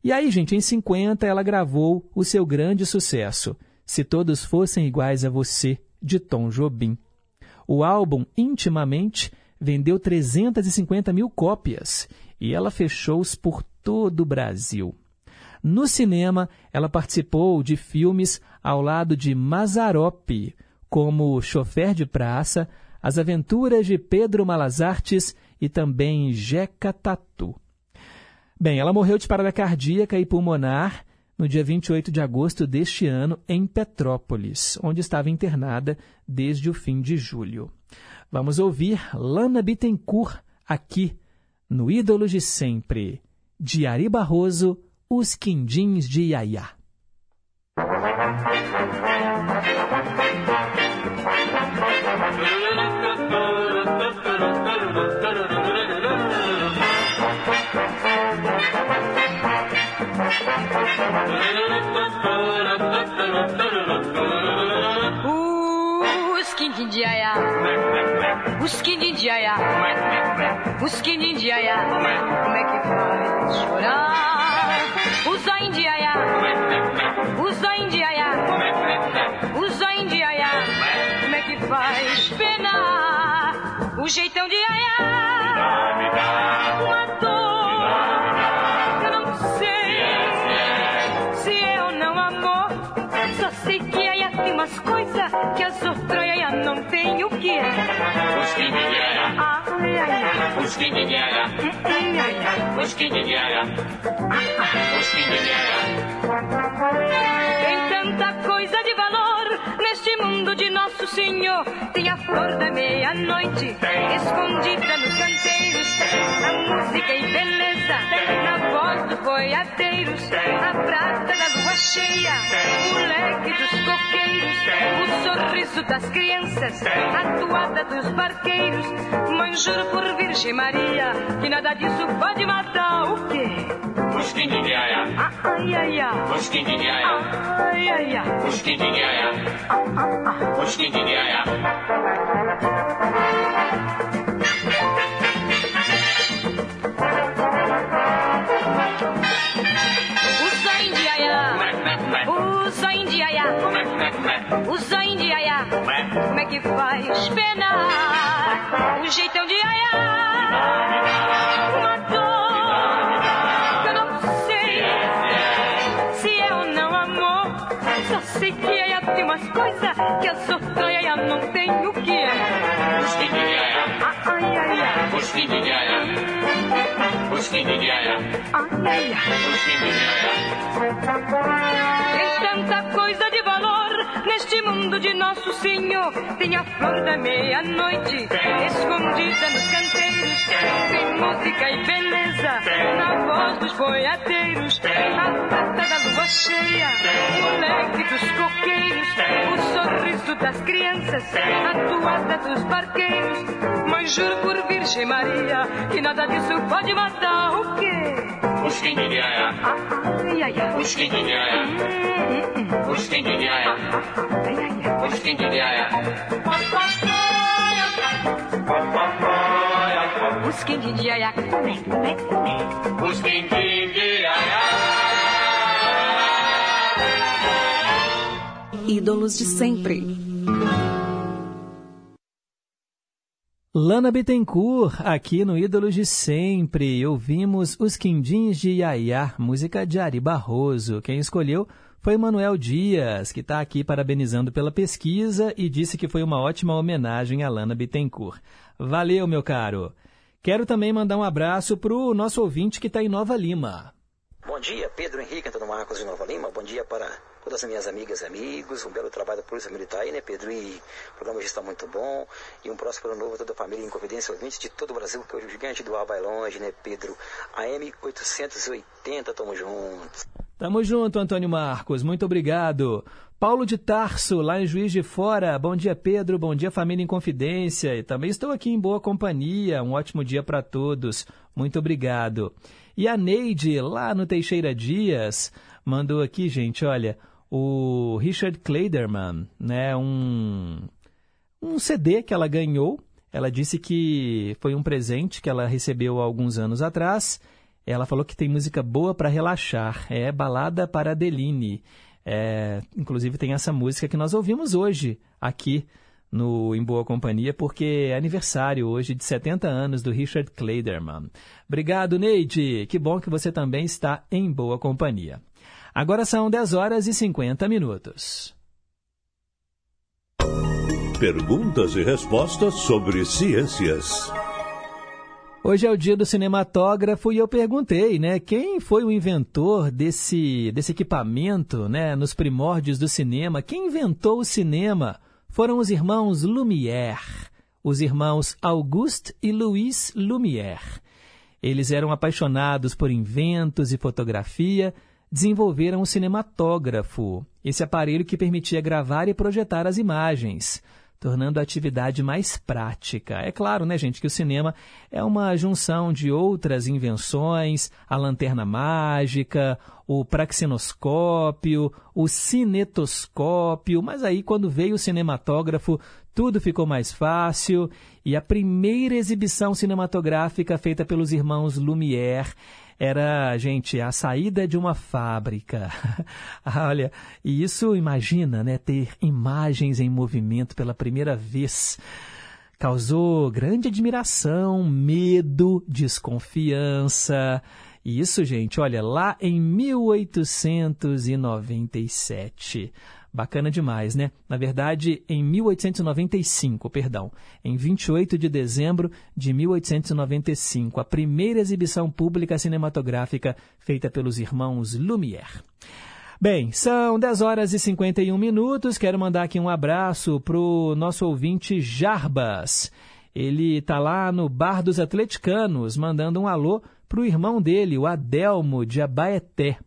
E aí, gente, em 50 ela gravou o seu grande sucesso, Se Todos Fossem Iguais a Você, de Tom Jobim. O álbum, intimamente, vendeu 350 mil cópias e ela fechou-os por todo o Brasil. No cinema, ela participou de filmes ao lado de Mazzaropi, como Chofer de Praça, As Aventuras de Pedro Malazartes e também Jeca Tatu. Bem, ela morreu de parada cardíaca e pulmonar no dia 28 de agosto deste ano em Petrópolis, onde estava internada desde o fim de julho. Vamos ouvir Lana Bittencourt aqui no Ídolos de Sempre, de Ari Barroso, Os Quindins de Iaiá. Quindim de aiá, como é que faz chorar? De aiá, os zoinhos de aiá, como é que faz penar? O jeitão de aiá, uma dor, quindim de Ai, ai, ai. os Usquindidiaia. Usquindidiaia. Usquindidiaia. Tem tanta coisa de mundo de Nosso Senhor. Tem a flor da meia-noite escondida nos canteiros. A música e beleza na voz dos boiadeiros. A prata da lua cheia, o leque dos coqueiros. O sorriso das crianças, a toada dos barqueiros. Mãe, juro por Virgem Maria que nada disso pode matar o quê? Usquindidiaia. Ai, ai, ai. Usquindidiaia. Ai, ai, ai. Usquindidiaia. Usquindidiaia. Usa indiaia. Usa indiaia. Usa indiaia. Como é que faz penar? O jeitão de aiá. Que eu sou canha e não tenho o que é. Ai, ai, ai. Ai, ai, ai. Tem tanta coisa de valor neste mundo de Nosso Senhor. Tem a flor da meia-noite escondida nos canteiros. Tem música e beleza na voz dos boiadeiros. A prata da cheia, o leque dos coqueiros. O sorriso das crianças, a toada dos barqueiros. Mas juro por Virgem Maria que nada disso pode matar o quê? Usquindidiaia. Ai, ai, ai. Usquindidiaia. Usquindidiaia. Usquindidiaia. Usquindidiaia. Come, come, come. Usquindidiaia. Ídolos de sempre. Lana Bittencourt, aqui no Ídolos de Sempre. Ouvimos Os Quindins de Iaiá, música de Ari Barroso. Quem escolheu foi Manuel Dias, que está aqui parabenizando pela pesquisa e disse que foi uma ótima homenagem a Lana Bittencourt. Valeu, meu caro. Quero também mandar um abraço para o nosso ouvinte que está em Nova Lima. Bom dia, Pedro Henrique, Antônio Marcos de Nova Lima. Bom dia para todas as minhas amigas e amigos. Um belo trabalho da Polícia Militar aí, né, Pedro? E o programa já está muito bom. E um próximo ano novo a toda a família em Confidência Ouvintes de todo o Brasil, que hoje o gigante do ar vai longe, né, Pedro? AM 880, tamo juntos. Tamo junto, Antônio Marcos. Muito obrigado. Paulo de Tarso, lá em Juiz de Fora. Bom dia, Pedro. Bom dia, família em Confidência. E também estou aqui em boa companhia. Um ótimo dia para todos. Muito obrigado. E a Neide, lá no Teixeira Dias, mandou aqui, gente, olha, o Richard Kleiderman, né, um, um CD que ela ganhou. Ela disse que foi um presente que ela recebeu há alguns anos atrás. Ela falou que tem música boa para relaxar. É Balada para Adeline. É, inclusive tem essa música que nós ouvimos hoje aqui no Em Boa Companhia, porque é aniversário hoje de 70 anos do Richard Kleiderman. Obrigado, Neide. Que bom que você também está em boa companhia. Agora são 10 horas e 50 minutos. Perguntas e respostas sobre ciências. Hoje é o dia do cinematógrafo e eu perguntei, né, quem foi o inventor desse, desse equipamento, né, nos primórdios do cinema? Quem inventou o cinema? Foram os irmãos Lumière, os irmãos Auguste e Louis Lumière. Eles eram apaixonados por inventos e fotografia, desenvolveram o cinematógrafo, esse aparelho que permitia gravar e projetar as imagens tornando a atividade mais prática. É claro, né, gente, que o cinema é uma junção de outras invenções, a lanterna mágica, o praxinoscópio, o cinetoscópio, mas aí quando veio o cinematógrafo, tudo ficou mais fácil e a primeira exibição cinematográfica feita pelos irmãos Lumière era, gente, a saída de uma fábrica. [laughs] Olha, e isso imagina, né, ter imagens em movimento pela primeira vez. Causou grande admiração, medo, desconfiança. Isso, gente, olha, lá em 1897. Bacana demais, né? Na verdade, em 1895, perdão, em 28 de dezembro de 1895, a primeira exibição pública cinematográfica feita pelos irmãos Lumière. Bem, são 10 horas e 51 minutos. Quero mandar aqui um abraço para o nosso ouvinte Jarbas. Ele está lá no Bar dos Atleticanos, mandando um alô para o irmão dele, o Adelmo de Abaeté.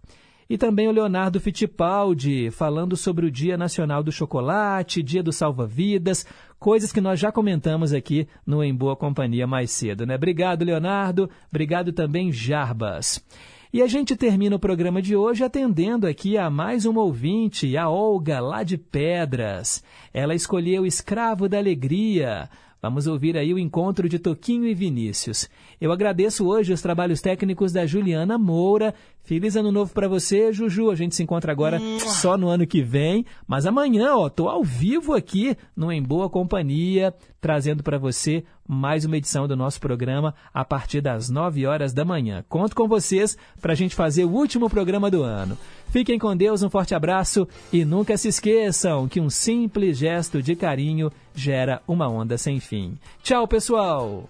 E também o Leonardo Fittipaldi, falando sobre o Dia Nacional do Chocolate, Dia do Salva-Vidas, coisas que nós já comentamos aqui no Em Boa Companhia mais cedo, né? Obrigado, Leonardo. Obrigado também, Jarbas. E a gente termina o programa de hoje atendendo aqui a mais uma ouvinte, a Olga, lá de Pedras. Ela escolheu Escravo da Alegria. Vamos ouvir aí o encontro de Toquinho e Vinícius. Eu agradeço hoje os trabalhos técnicos da Juliana Moura. Feliz ano novo para você, Juju. A gente se encontra agora só no ano que vem, mas amanhã, ó, tô ao vivo aqui no Em Boa Companhia, trazendo para você mais uma edição do nosso programa a partir das 9 horas da manhã. Conto com vocês para a gente fazer o último programa do ano. Fiquem com Deus, um forte abraço e nunca se esqueçam que um simples gesto de carinho gera uma onda sem fim. Tchau, pessoal!